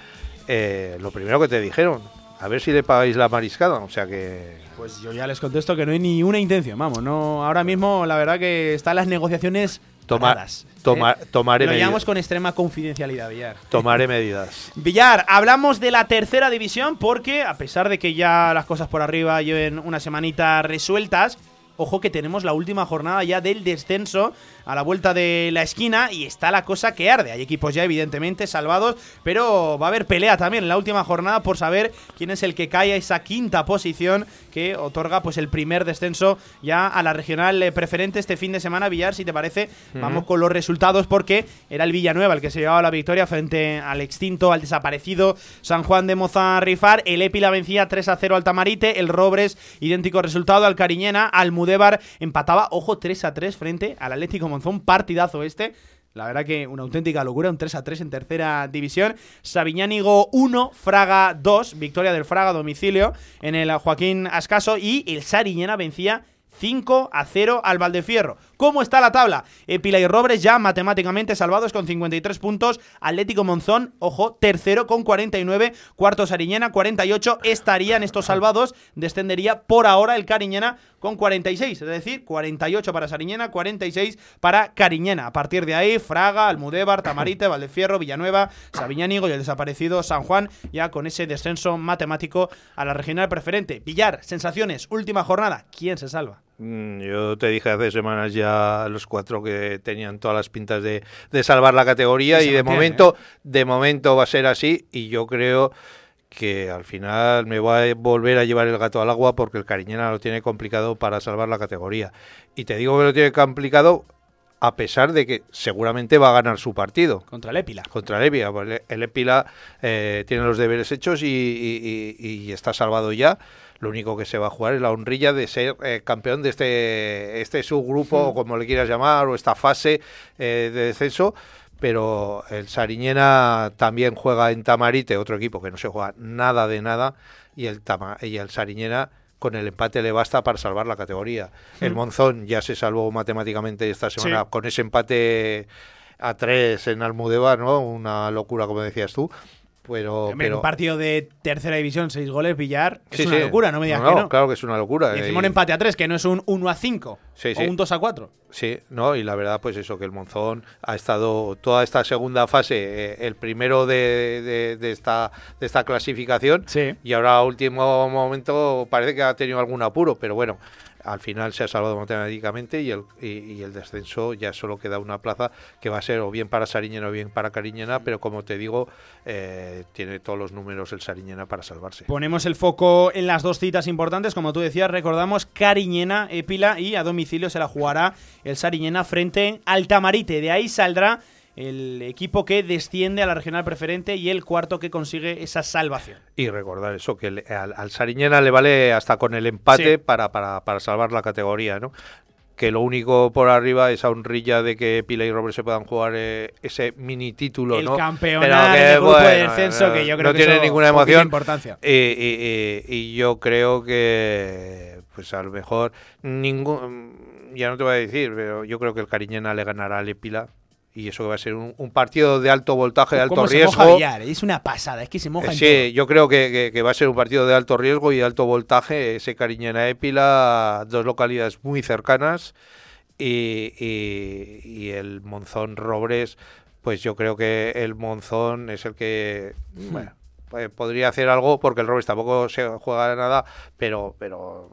Eh, lo primero que te dijeron, a ver si le pagáis la mariscada. O sea que Pues yo ya les contesto que no hay ni una intención, vamos, no, ahora mismo la verdad que están las negociaciones toma- ¿eh? toma- tomaré, Lo medidas, con extrema confidencialidad, Villar. tomaré medidas. Villar, hablamos de la tercera división porque a pesar de que ya las cosas por arriba lleven una semanita resueltas, ojo que tenemos la última jornada ya del descenso a la vuelta de la esquina y está la cosa que arde. Hay equipos ya evidentemente salvados, pero va a haber pelea también en la última jornada por saber quién es el que cae a esa quinta posición que otorga pues el primer descenso ya a la regional eh, preferente este fin de semana. Villar, si te parece, vamos con los resultados porque era el Villanueva el que se llevaba la victoria frente al extinto, al desaparecido San Juan de Mozarrifar. El Épila vencía 3 a 0 al Tamarite. El Robres, idéntico resultado al Cariñena. Almudévar empataba, ojo, 3 a 3 frente al Atlético Monzón. Partidazo este. La verdad que una auténtica locura, un 3 a 3 en tercera división. Sabiñánigo 1, Fraga 2, victoria del Fraga a domicilio en el Joaquín Ascaso y el Sariñena vencía 5 a 0 al Valdefierro. ¿Cómo está la tabla? Epila y Robres ya matemáticamente salvados con 53 puntos. Atlético Monzón, ojo, tercero con 49. Cuarto Sariñena, 48. Estarían estos salvados. Descendería por ahora el Cariñena con 46. Es decir, 48 para Sariñena, 46 para Cariñena. A partir de ahí, Fraga, Almudévar, Tamarite, Valdefierro, Villanueva, Sabiñánigo y el desaparecido San Juan, ya con ese descenso matemático a la regional preferente. Villar, sensaciones, última jornada. ¿Quién se salva? Mm, Yo te dije hace semanas ya los cuatro que tenían todas las pintas de, de salvar la categoría Y de mantiene, momento, de momento va a ser así y yo creo que al final me va a volver a llevar el gato al agua porque el Cariñena lo tiene complicado para salvar la categoría. Y te digo que lo tiene complicado a pesar de que seguramente va a ganar su partido. Contra el Épila. Contra el Épila. el- el Épila eh, tiene los deberes hechos y, y- y- y está salvado ya. Lo único que se va a jugar es la honrilla de ser eh, campeón de este, este subgrupo, o como le quieras llamar, o esta fase eh, de descenso. Pero el Sariñena también juega en Tamarite, otro equipo que no se juega nada de nada, y el, Tama- y el Sariñena con el empate le basta para salvar la categoría. El. Monzón ya se salvó matemáticamente esta semana Sí. con ese empate a tres en Almudévar, ¿no? Una locura, como decías tú. Pero, Hombre, en pero un partido de tercera división, seis goles, Villar, es Sí, una sí. locura, no me digas No, que no, no. claro que es una locura. Y encima un empate a tres, que no es un 1 a 5 Sí, o un 2 a 4. Sí, no, y la verdad, pues eso, que el Monzón ha estado toda esta segunda fase, eh, el primero de, de- de esta, de esta clasificación, y ahora a último momento parece que ha tenido algún apuro, pero bueno, al final se ha salvado matemáticamente y el, y, y el descenso ya solo queda una plaza que va a ser o bien para Sariñena o bien para Cariñena, pero como te digo, eh, tiene todos los números el Sariñena para salvarse. Ponemos el foco en las dos citas importantes, como tú decías, recordamos Cariñena, Épila y a domicilio se la jugará el Sariñena frente al Tamarite. De ahí saldrá el equipo que desciende a la regional preferente y el cuarto que consigue esa salvación. Y recordar eso, que le- al, al Sariñena le vale hasta con el empate Sí. para, para, para salvar la categoría, ¿no? Que lo único por arriba es a honrilla de que Pila y Robert se puedan jugar eh, ese mini título, El ¿no? campeonato del grupo de descenso, que yo creo no que tiene eso ninguna emoción. importancia. Y, y- y- y yo creo que, pues a lo mejor, ningún, ya no te voy a decir, pero yo creo que el Cariñena le ganará al Epila. Y eso va a ser un, un partido de alto voltaje, de alto ¿Cómo se riesgo. moja Villar? Es una pasada, es que se moja Eh, en Sí, yo creo que, que- que va a ser un partido de alto riesgo y alto voltaje. Ese Cariñena Épila, dos localidades muy cercanas. Y, y- y el Monzón Robres, pues yo creo que el Monzón es el que. Bueno, eh, podría hacer algo porque el Robres tampoco se juega nada, pero, pero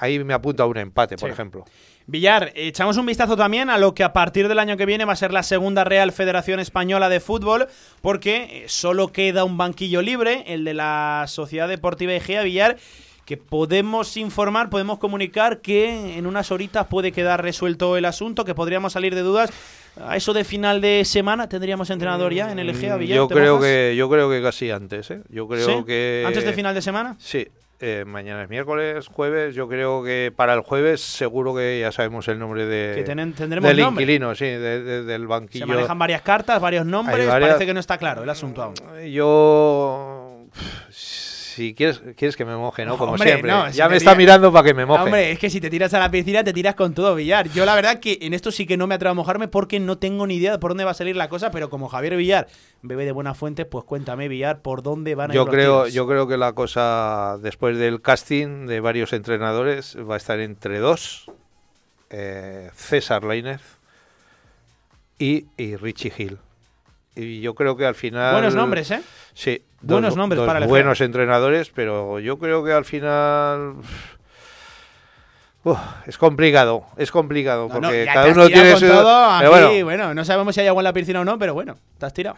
ahí me apunta a un empate, por Sí. ejemplo. Villar, echamos un vistazo también a lo que a partir del año que viene va a ser la segunda Real Federación Española de Fútbol, porque eh, solo queda un banquillo libre, el de la Sociedad Deportiva Egea Villar, que podemos informar, podemos comunicar que en unas horitas puede quedar resuelto el asunto, que podríamos salir de dudas. A eso de final de semana tendríamos entrenador ya en el Egea Villar. Yo ¿te creo mojas? que yo creo que casi antes, ¿eh? Yo creo ¿Sí? que ¿Antes de final de semana? Sí. Eh, mañana es miércoles, jueves. Yo creo que para el jueves seguro que ya sabemos el nombre de Que tenen- tendremos del nombre. inquilino, sí, de- de- del banquillo. Se manejan varias cartas, varios nombres, varias- parece que no está claro el asunto aún. Yo si quieres quieres que me moje, ¿no? Como Hombre, siempre. no, si ya me está mirando para que me moje. Hombre, es que si te tiras a la piscina, te tiras con todo, Villar. Yo la verdad que en esto sí que no me atrevo a mojarme porque no tengo ni idea de por dónde va a salir la cosa, pero como Javier Villar bebe de buena fuente, pues cuéntame, Villar, por dónde van a ir Yo los creo, tiros. yo creo que la cosa, después del casting de varios entrenadores, va a estar entre dos. eh, César Lainez y, y Richie Hill. Y yo creo que al final... Buenos nombres, ¿eh? Sí. Buenos nombres dos para el Buenos entrenadores, pero yo creo que al final... Uf, es complicado, es complicado, No, porque no, cada uno tiene su... bueno. bueno, no sabemos si hay agua en la piscina o no, pero bueno, te has tirado.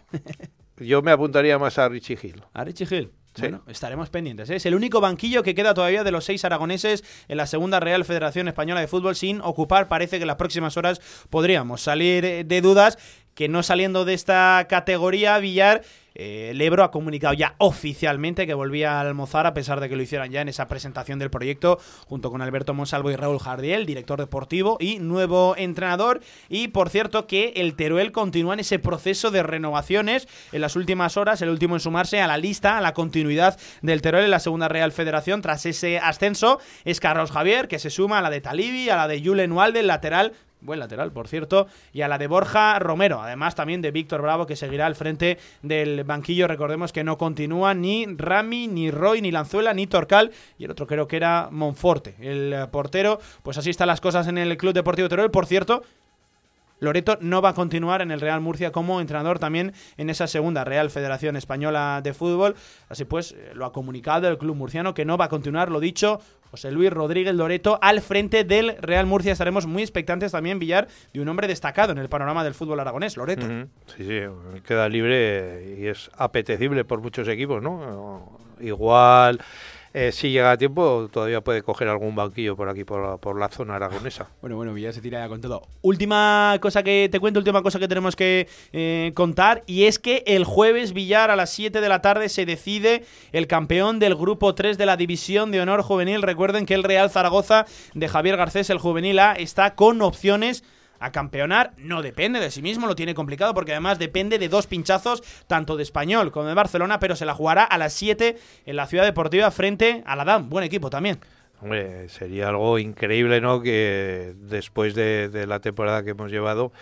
yo me apuntaría más a Richie Hill. A Richie Hill. Bueno, estaremos pendientes. ¿eh? Es el único banquillo que queda todavía de los seis aragoneses en la segunda Real Federación Española de Fútbol sin ocupar. Parece que en las próximas horas podríamos salir eh, de dudas que no saliendo de esta categoría, Villar, eh, el Ebro ha comunicado ya oficialmente que volvía a almozar a pesar de que lo hicieran ya en esa presentación del proyecto junto con Alberto Monsalvo y Raúl Jardiel, director deportivo y nuevo entrenador. Y por cierto que el Teruel continúa en ese proceso de renovaciones en las últimas horas, el último en sumarse a la lista, a la continuidad del Teruel en la segunda Real Federación tras ese ascenso es Carlos Javier que se suma a la de Talibi, a la de Julen Walde, el lateral Buen lateral, por cierto. Y a la de Borja Romero. Además, también de Víctor Bravo, que seguirá al frente del banquillo. Recordemos que no continúa ni Rami, ni Roy, ni Lanzuela, ni Torcal. Y el otro creo que era Monforte, el eh, portero. Pues así están las cosas en el Club Deportivo Teruel. Por cierto, Loreto no va a continuar en el Real Murcia como entrenador también en esa segunda Real Federación Española de Fútbol. Así pues, eh, lo ha comunicado el club murciano que no va a continuar, lo dicho, José Luis Rodríguez Loreto al frente del Real Murcia. Estaremos muy expectantes también, Villar, de un hombre destacado en el panorama del fútbol aragonés, Loreto. Sí, sí, queda libre y es apetecible por muchos equipos, ¿no? Igual, eh, si llega a tiempo, todavía puede coger algún banquillo por aquí, por por la zona aragonesa. Bueno, bueno, Villar se tira ya con todo. Última cosa que te cuento, última cosa que tenemos que eh, contar, y es que el jueves Villar a las 7 de la tarde se decide el campeón del grupo 3 de la División de Honor Juvenil. Recuerden que el Real Zaragoza de Javier Garcés, el juvenil A, está con opciones a campeonar. No depende de sí mismo, lo tiene complicado porque además depende de dos pinchazos, tanto de Español como de Barcelona, pero se la jugará a las 7 en la Ciudad Deportiva frente a la DAM. Buen equipo también. Hombre, sería algo increíble, ¿no? Que después de, la temporada que hemos llevado,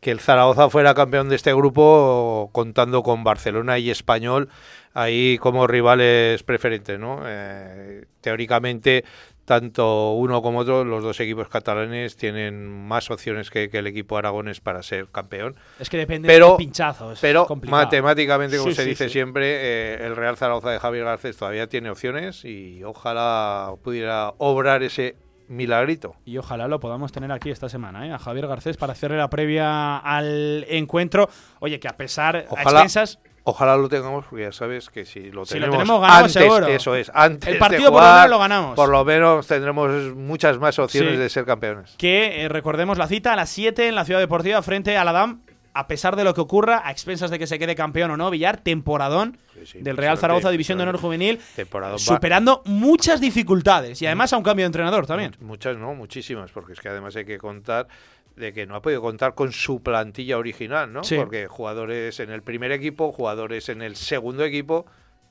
que el Zaragoza fuera campeón de este grupo, contando con Barcelona y Español ahí como rivales preferentes, ¿no? Eh, teóricamente, tanto uno como otro, los dos equipos catalanes tienen más opciones que, que el equipo aragones para ser campeón. Es que depende pero, del pinchazo. es pero complicado. matemáticamente, como Sí, se sí, dice sí. siempre, eh, el Real Zaragoza de Javier Garcés todavía tiene opciones y ojalá pudiera obrar ese milagrito. Y ojalá lo podamos tener aquí esta semana, ¿eh? a Javier Garcés para hacerle la previa al encuentro. Oye, que a pesar, a Ojalá, expensas, ojalá lo tengamos, porque ya sabes que si lo Si lo tenemos, tenemos, ganamos antes, seguro. eso es, antes El partido de por lo menos lo ganamos. Por lo menos tendremos muchas más opciones Sí. de ser campeones. que eh, recordemos la cita a las 7 en la Ciudad Deportiva frente a la DAM. A pesar de lo que ocurra, a expensas de que se quede campeón o no, Villar, temporadón del Real Zaragoza División de Honor Juvenil, Temporadón va- superando muchas dificultades y además a un cambio de entrenador también. Muchas, no, muchísimas, porque es que además hay que contar de que no ha podido contar con su plantilla original, ¿no? Sí. Porque jugadores en el primer equipo, jugadores en el segundo equipo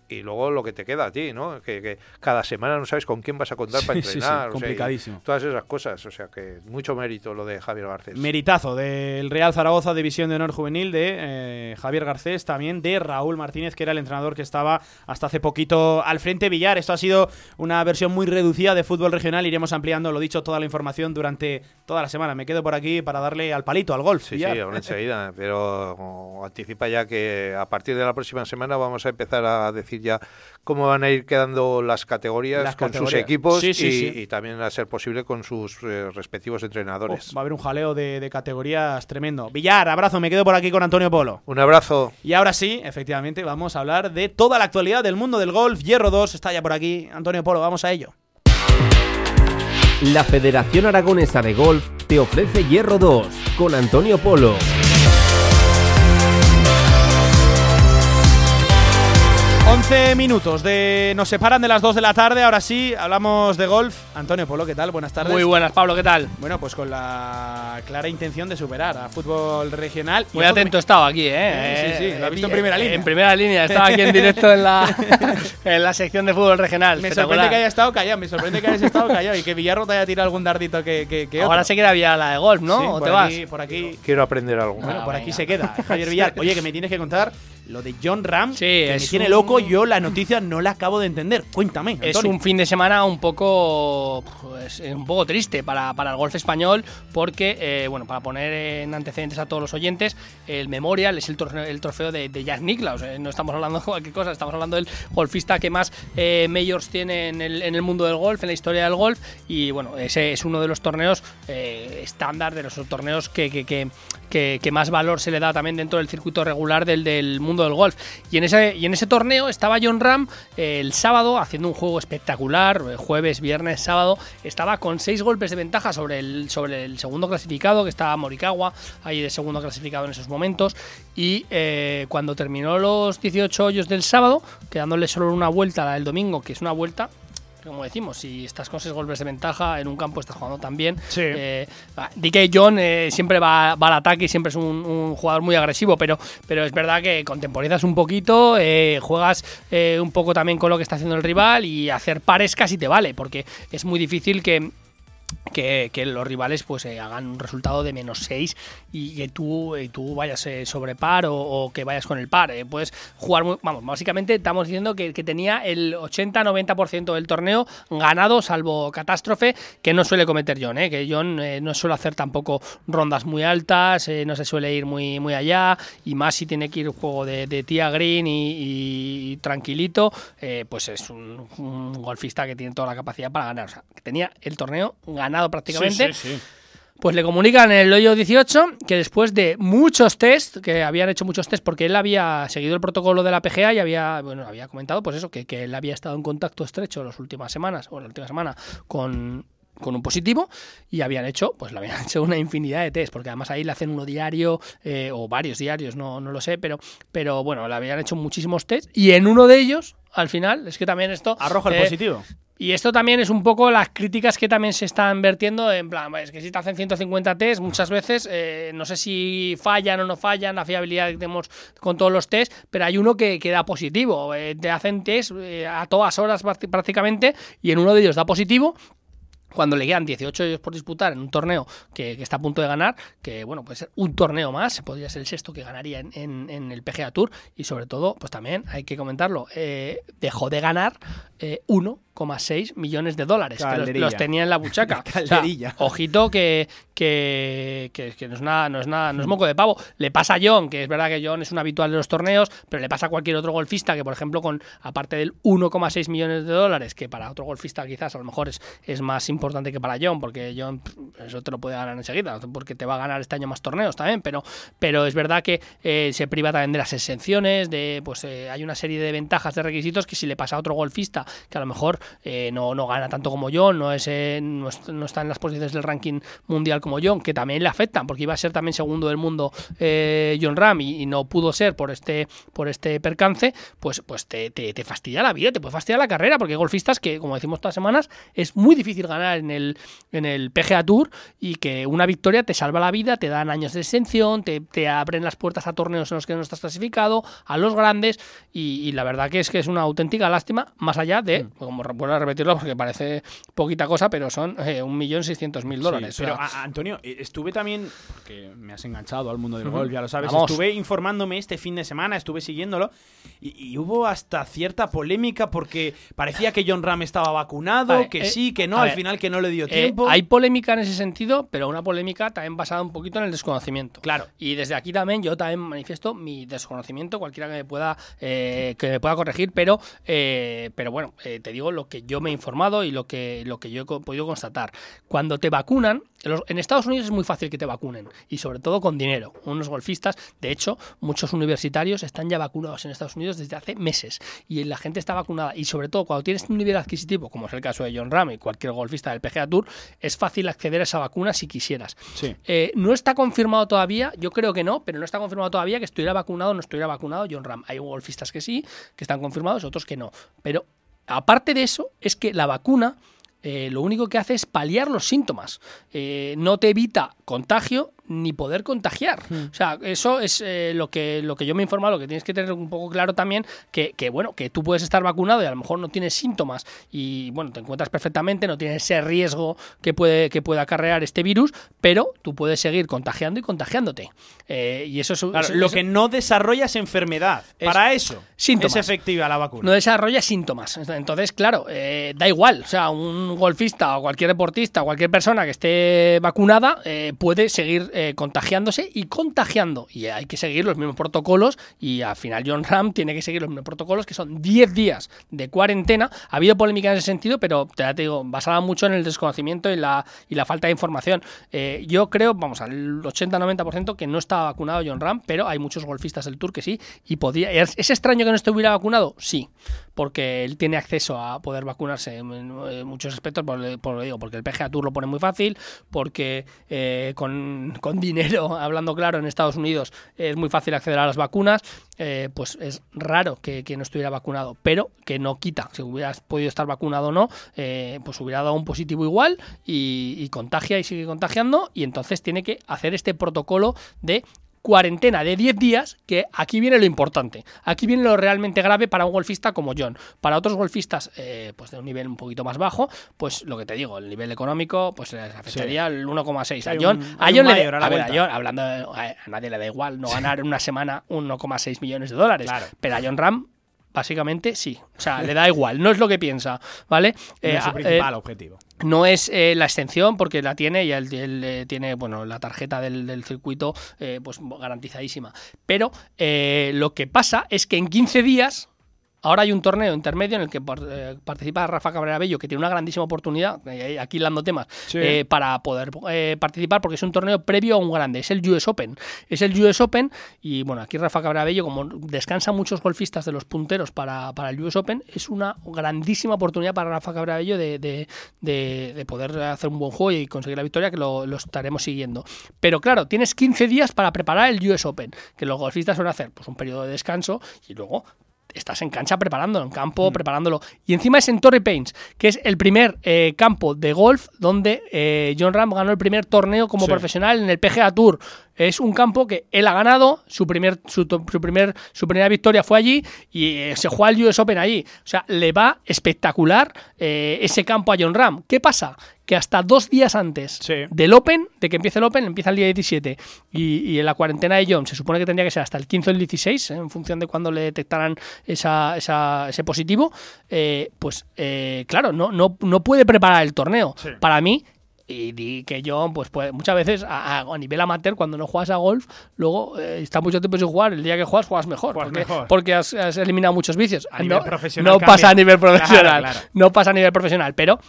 y luego lo que te queda a ti, ¿no? Que, que cada semana no sabes con quién vas a contar para Sí, sí, sí, entrenar. sea, complicadísimo. todas esas cosas, o sea que mucho mérito lo de Javier Garcés. Meritazo del Real Zaragoza División de Honor Juvenil de eh, Javier Garcés, también de Raúl Martínez, que era el entrenador que estaba hasta hace poquito al frente. Villar, esto ha sido una versión muy reducida de fútbol regional. Iremos ampliando, lo dicho, toda la información durante toda la semana. Me quedo por aquí para darle al palito, al golf. Sí, Villar. sí, ahora enseguida, pero anticipa ya que a partir de la próxima semana vamos a empezar a decir ya cómo van a ir quedando las categorías Las con sus equipos Sí, sí, y, sí. y también a ser posible con sus eh, respectivos entrenadores. Oh, va a haber un jaleo de, de categorías tremendo. Villar, abrazo, me quedo por aquí con Antonio Polo. Un abrazo. Y ahora sí, efectivamente, vamos a hablar de toda la actualidad del mundo del golf. Hierro 2 está ya por aquí. Antonio Polo, vamos a ello. La Federación Aragonesa de Golf te ofrece Hierro 2 con Antonio Polo. 11 minutos de nos separan de las 2 de la tarde. Ahora sí, hablamos de golf. Antonio Polo, ¿qué tal? Buenas tardes. Muy buenas, Pablo, ¿qué tal? Bueno, pues con la clara intención de superar a fútbol regional. Muy atento he estado aquí, ¿eh? Sí, sí, lo he visto en primera línea. En primera línea, estaba aquí en directo en la, en la sección de fútbol regional. Me sorprende que haya estado callado, me sorprende que hayas estado callado y que Villarro te haya tirado algún dardito que, que, que Ahora otro. se queda vía la de golf, ¿no? Sí, ¿O por te vas? aquí- por aquí. Quiero aprender algo. Bueno, Ah, por aquí venga. se queda, Javier Villar. Oye, que me tienes que contar lo de John Ram, que me es tiene un- loco. Yo la noticia no la acabo de entender. Cuéntame, Es Antonio. un fin de semana un poco pues, eh, un poco triste para, para el golf español porque, eh, bueno, para poner en antecedentes a todos los oyentes, el Memorial es el trofeo, el trofeo de, de Jack Nicklaus. eh, no estamos hablando de cualquier cosa, estamos hablando del golfista que más eh, majors tiene en el, en el mundo del golf, en la historia del golf. Y bueno, ese es uno de los torneos eh, estándar, de los torneos que, que, que- que- que más valor se le da también dentro del circuito regular del, del mundo del golf. Y en ese, y en ese torneo estaba John Ram eh, el sábado haciendo un juego espectacular, eh, jueves, viernes, sábado, estaba con seis golpes de ventaja sobre el, sobre el segundo clasificado, que estaba Morikawa, ahí de segundo clasificado en esos momentos. Y eh, cuando terminó los 18 hoyos del sábado, quedándole solo una vuelta la del domingo, que es una vuelta como decimos, si estás con seis golpes de ventaja en un campo estás jugando también. Eh, va, DK John eh, siempre va, va al ataque y siempre es un, un jugador muy agresivo, pero, pero es verdad que contemporizas un poquito, eh, juegas eh, un poco también con lo que está haciendo el rival y hacer pares casi te vale, porque es muy difícil que que, los rivales pues eh, hagan un resultado de menos 6 y que tú, eh, tú vayas eh, sobre par o, que vayas con el par. eh. Puedes jugar, muy- vamos, básicamente estamos diciendo que, tenía el 80-90% del torneo ganado, salvo catástrofe, que no suele cometer John, que John no suele hacer tampoco rondas muy altas, no se suele ir muy, muy allá, y más si tiene que ir juego de, de tía green y, y tranquilito, pues es un, un golfista que tiene toda la capacidad para ganar. O sea, que tenía el torneo ganado prácticamente. Sí, sí, sí. Pues le comunican en el hoyo 18 que después de muchos test, que habían hecho muchos test porque él había seguido el protocolo de la PGA y había, bueno, había comentado pues eso, que, que él había estado en contacto estrecho las últimas semanas, o la última semana, con con un positivo y habían hecho, pues le habían hecho una infinidad de test, porque además ahí le hacen uno diario eh, o varios diarios, no, no lo sé, pero, pero bueno, le habían hecho muchísimos test y en uno de ellos, al final, es que también esto... Arroja el eh, positivo. Y esto también es un poco las críticas que también se están vertiendo en plan, es que si te hacen 150 test, muchas veces, eh, no sé si fallan o no fallan, la fiabilidad que tenemos con todos los test, pero hay uno que, que da positivo. eh, te hacen test eh, a todas horas prácti- prácticamente y en uno de ellos da positivo cuando le quedan 18 hoyos por disputar en un torneo que, está a punto de ganar, que bueno, puede ser un torneo más, podría ser el sexto que ganaría en, el PGA Tour y sobre todo, pues también hay que comentarlo, dejó de ganar eh, 1,6 millones de dólares, que los, los tenía en la buchaca. O sea, ojito que, que, que- que no es nada, no es nada, no es moco de pavo. Le pasa a John, que es verdad que John es un habitual de los torneos, pero le pasa a cualquier otro golfista que, por ejemplo, con aparte del 1,6 millones de dólares, que para otro golfista quizás a lo mejor es, es más importante que para John, porque John eso te lo puede ganar enseguida, porque te va a ganar este año más torneos también, pero, pero es verdad que eh, se priva también de las exenciones, de pues eh, hay una serie de ventajas, de requisitos que si le pasa a otro golfista que a lo mejor eh, no, no gana tanto como John, no, es, eh, no, es- no está en las posiciones del ranking mundial como John, que también le afectan, porque iba a ser también segundo del mundo eh, John Ram y, y no pudo ser por este, por este percance, pues, pues te, te, te fastidia la vida, te puede fastidiar la carrera, porque hay golfistas que, como decimos todas las semanas, es muy difícil ganar en el, en el PGA Tour y que una victoria te salva la vida, te dan años de exención, te, te abren las puertas a torneos en los que no estás clasificado, a los grandes, y, y la verdad que es que es una auténtica lástima, más allá de, como vuelvo a repetirlo porque parece poquita cosa, pero son eh, 1.600.000 dólares. Sí, o pero sea, a- Antonio, eh, estuve también, porque me has enganchado al mundo del Ujú. golf, ya lo sabes, Vamos. estuve informándome este fin de semana, estuve siguiéndolo, y, y hubo hasta cierta polémica porque parecía que John Ram estaba vacunado, Vale, que eh, sí, que no, al ver, final que no le dio Eh, tiempo. hay polémica en ese sentido, pero una polémica también basada un poquito en el desconocimiento. Claro. Y desde aquí también yo también manifiesto mi desconocimiento, cualquiera que me pueda, eh, que me pueda corregir, pero, eh, pero bueno, te digo lo, lo que yo me he informado y lo que, lo que yo he podido constatar. Cuando te vacunan, en Estados Unidos es muy fácil que te vacunen y sobre todo con dinero. Unos golfistas, de hecho, muchos universitarios están ya vacunados en Estados Unidos desde hace meses y la gente está vacunada y sobre todo cuando tienes un nivel adquisitivo, como es el caso de John Ram y cualquier golfista del PGA Tour, es fácil acceder a esa vacuna si quisieras. Sí. Eh, no está confirmado todavía, yo creo que no, pero no está confirmado todavía que estuviera vacunado o no estuviera vacunado John Ram. Hay golfistas que sí, que están confirmados, otros que no. Pero aparte de eso, es que la vacuna eh, lo único que hace es paliar los síntomas. Eh, no te evita contagio ni poder contagiar. O sea, eso es eh, lo, que, lo que yo me he informado, lo que tienes que tener un poco claro también, que, que, bueno, que tú puedes estar vacunado y a lo mejor no tienes síntomas y bueno, te encuentras perfectamente, no tienes ese riesgo que puede, que puede acarrear este virus, pero tú puedes seguir contagiando y contagiándote. Eh, y eso es Claro, eso- lo eso- que no desarrolla es enfermedad. Es- Para eso síntomas. es efectiva la vacuna. no desarrolla síntomas. Entonces, claro, eh, da igual. O sea, un golfista o cualquier deportista o cualquier persona que esté vacunada eh, puede seguir eh, contagiándose y contagiando. Y hay que seguir los mismos protocolos. Y al final, John Ram tiene que seguir los mismos protocolos, que son 10 días de cuarentena. Ha habido polémica en ese sentido, pero ya te digo, basada mucho en el desconocimiento y la, y la falta de información. Eh, yo creo, vamos, al 80-90% que no está vacunado John Ram, pero hay muchos golfistas del Tour que sí. Y podría. ¿Es, es extraño que no estuviera vacunado? Sí, porque él tiene acceso a poder vacunarse en, en muchos aspectos, por lo digo, porque el PGA Tour lo pone muy fácil, porque eh, con, con dinero, hablando claro, en Estados Unidos es muy fácil acceder a las vacunas, eh, pues es raro que, que no estuviera vacunado, pero que no quita, si hubieras podido estar vacunado o no, eh, pues hubiera dado un positivo igual y, y contagia y sigue contagiando y entonces tiene que hacer este protocolo de cuarentena de 10 días, que aquí viene lo importante. Aquí viene lo realmente grave para un golfista como John. Para otros golfistas, eh, pues de un nivel un poquito más bajo, pues lo que te digo, el nivel económico, pues les afectaría el 1,6. Hay A John, un- a John le a a ver, a. John, hablando de- a, nadie le da igual no ganar en una semana 1,6 millones de dólares. Claro. Pero a John Ram Básicamente sí, o sea, le da igual, no es lo que piensa, ¿vale? Eh, es su principal eh, objetivo. No es eh, la extensión porque la tiene y él, él, eh, tiene bueno la tarjeta del, del circuito eh, pues garantizadísima pero eh, lo que pasa es que en 15 días Ahora hay un torneo intermedio en el que eh, participa Rafa Cabrera Bello, que tiene una grandísima oportunidad, eh, aquí hilando temas, Sí. eh, para poder participar, porque es un torneo previo a un grande, es el US Open. Es el US Open, y bueno, aquí Rafa Cabrera Bello, como descansan muchos golfistas de los punteros para, para el US Open, es una grandísima oportunidad para Rafa Cabrera Bello de, de- de- de poder hacer un buen juego y conseguir la victoria, que lo, lo estaremos siguiendo. Pero claro, tienes 15 días para preparar el US Open, que los golfistas suelen hacer pues un periodo de descanso y luego estás en cancha preparándolo, en campo preparándolo. Y encima es en Torrey Paynes, que es el primer eh, campo de golf donde eh, John Ram ganó el primer torneo como Sí. profesional en el PGA Tour. Es un campo que él ha ganado, su primer su, su primer su primera victoria fue allí y eh, se juega el US Open allí. O sea, le va espectacular eh, ese campo a John Ram. ¿Qué pasa? Que hasta dos días antes Sí. del Open, de que empiece el Open, empieza el día 17 y, y en la cuarentena de John se supone que tendría que ser hasta el 15 o el 16, ¿eh? en función de cuando le detectaran esa, esa- ese positivo, eh, pues eh, claro, no, no, no puede preparar el torneo. Sí. Para mí, y di que John, pues, puede- muchas veces a, nivel amateur, cuando no juegas a golf, luego eh, está mucho tiempo sin jugar. El día que juegas, juegas mejor. Juegas porque, mejor. porque has, has eliminado muchos vicios. A nivel no, profesional no cambia. pasa a nivel Claro, profesional. claro. No pasa a nivel profesional, pero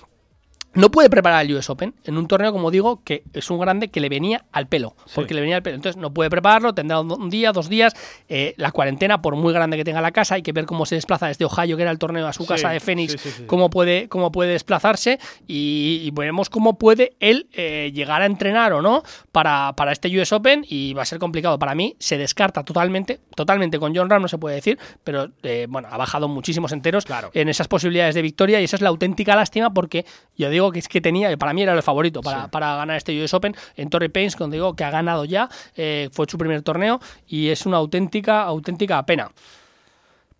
no puede preparar el US Open en un torneo, como digo, que es un grande que le venía al pelo. Porque le venía al pelo. Entonces no puede prepararlo, tendrá un día, dos días. Eh, la cuarentena, por muy grande que tenga la casa, hay que ver cómo se desplaza desde Ohio, que era el torneo, a su Sí, casa de Phoenix, sí. cómo puede, cómo puede desplazarse y, y veremos cómo puede él eh, llegar a entrenar o no para, para este US Open y va a ser complicado. Para mí se descarta totalmente, totalmente con John Ram no se puede decir, pero eh, bueno, ha bajado muchísimos enteros Claro. en esas posibilidades de victoria y esa es la auténtica lástima porque yo digo que es que tenía, para mí era el favorito para, para ganar este US Open en Torrey Paynes, cuando digo que ha ganado ya, eh, fue su primer torneo y es una auténtica, auténtica pena.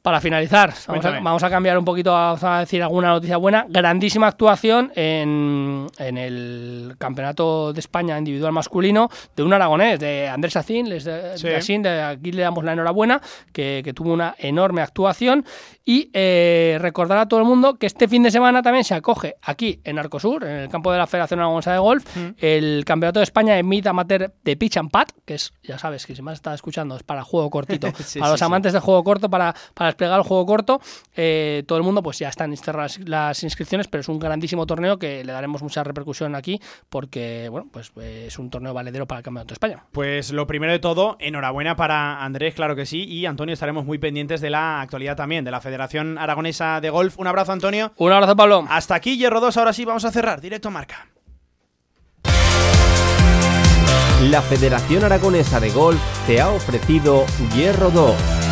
Para finalizar, vamos a, vamos a cambiar un poquito, vamos a decir alguna noticia buena. Grandísima actuación en, en el Campeonato de España individual masculino de un aragonés, de Andrés Sacín. Les, de- Sí. de Sacín, de aquí le damos la enhorabuena, que, que tuvo una enorme actuación. Y eh, recordar a todo el mundo que este fin de semana también se acoge aquí en Arcosur, en el campo de la Federación Aragonesa de Golf, el Campeonato de España de Mid Amateur de Pitch and Pad, que es, ya sabes, que si más estás escuchando, es para juego cortito. Sí, para sí, los amantes del juego corto, para, para desplegar el juego corto. Eh, todo el mundo, pues ya están cerradas las inscripciones, pero es un grandísimo torneo que le daremos mucha repercusión aquí porque, bueno, pues eh, es un torneo valedero para el Campeonato de España. Pues lo primero de todo, enhorabuena para Andrés, claro que sí, y Antonio estaremos muy pendientes de la actualidad también, de la Federación Aragonesa de Golf. Un abrazo, Antonio. Un abrazo, Pablo. Hasta aquí, Hierro 2, ahora sí vamos a cerrar, directo a marca. La Federación Aragonesa de Golf te ha ofrecido Hierro 2.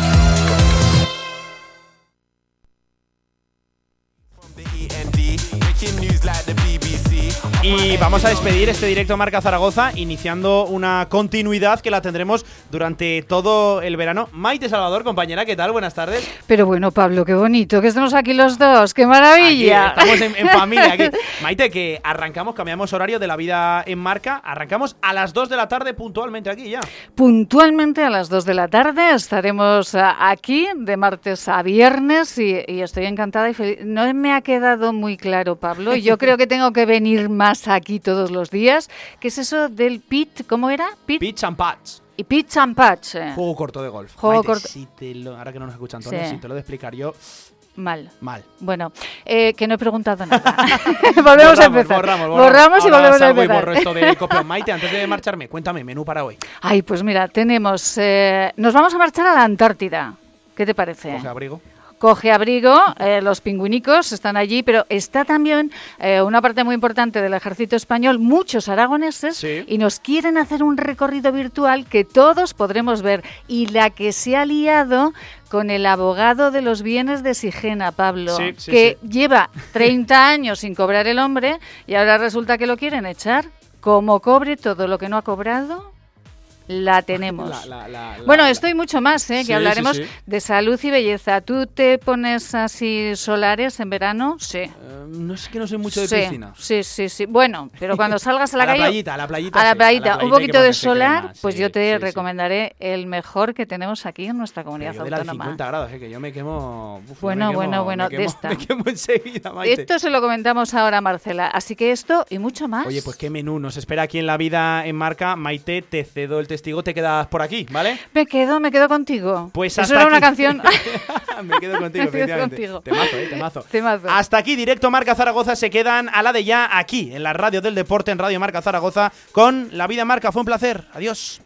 Y vamos a despedir este directo Marca Zaragoza, iniciando una continuidad que la tendremos durante todo el verano. Maite Salvador, compañera, ¿qué tal? Buenas tardes. Pero bueno, Pablo, qué bonito que estemos aquí los dos, qué maravilla. Aquí, estamos en, en familia aquí. Maite, que arrancamos, cambiamos horario de la vida en marca, arrancamos a las 2 de la tarde puntualmente aquí ya. Puntualmente a las 2 de la tarde estaremos aquí de martes a viernes y, y estoy encantada y feliz. No me ha quedado muy claro, Pablo, yo creo que tengo que venir más aquí todos los días. ¿Qué es eso del pit? ¿Cómo era? Pit, Pitch and Patch. Y pitch and patch. eh. Juego corto de golf. Juego Maite, corto. si te lo- ahora que no nos escucha Antonio, Sí. si te lo de explicar yo, Mal. mal. Bueno, eh, que no he preguntado nada. volvemos a Borramos, empezar. Borramos, Borramos y Ahora volvemos a salgo y empezar. borro esto de copia. Maite, antes de marcharme, cuéntame, menú para hoy. Ay, pues mira, tenemos. eh, nos vamos a marchar a la Antártida. ¿Qué te parece? Coge abrigo. Coge abrigo, eh, los pingüinicos están allí, pero está también eh, una parte muy importante del ejército español, muchos aragoneses, y nos quieren hacer un recorrido virtual que todos podremos ver. Y la que se ha liado con el abogado de los bienes de Sigena, Pablo, Sí, sí, que lleva 30 años sin cobrar el hombre y ahora resulta que lo quieren echar. Como cobre todo lo que no ha cobrado, la tenemos. La- la- la- bueno, esto y mucho más, ¿eh? Sí, que hablaremos sí, sí. de salud y belleza. ¿Tú te pones así solares en verano? Sí. Eh, no es que no soy mucho de piscina. Sí, sí, sí. Bueno, pero cuando salgas a la A calle. playita, a la playita A la sí, a la playita, playita un poquito de solar, crema, pues yo te recomendaré el mejor que tenemos aquí en nuestra comunidad Yo de autónoma. 50 grados, eh, que yo me quemo. uf, Bueno, me quemo- bueno, bueno, de esta. me quemo enseguida, Maite. Esto se lo comentamos ahora Marcela. Así que esto y mucho más. Oye, pues qué menú nos espera aquí en la vida en marca. Maite, te cedo el testigo, te quedas por aquí, ¿vale? Me quedo, me quedo contigo. Pues Eso hasta era una canción. me quedo contigo, Me quedo efectivamente. contigo. Temazo, eh, temazo. Temazo. Hasta aquí, directo Marca Zaragoza. Se quedan a la de ya aquí, en la radio del deporte, en Radio Marca Zaragoza, con La Vida Marca. Fue un placer. Adiós.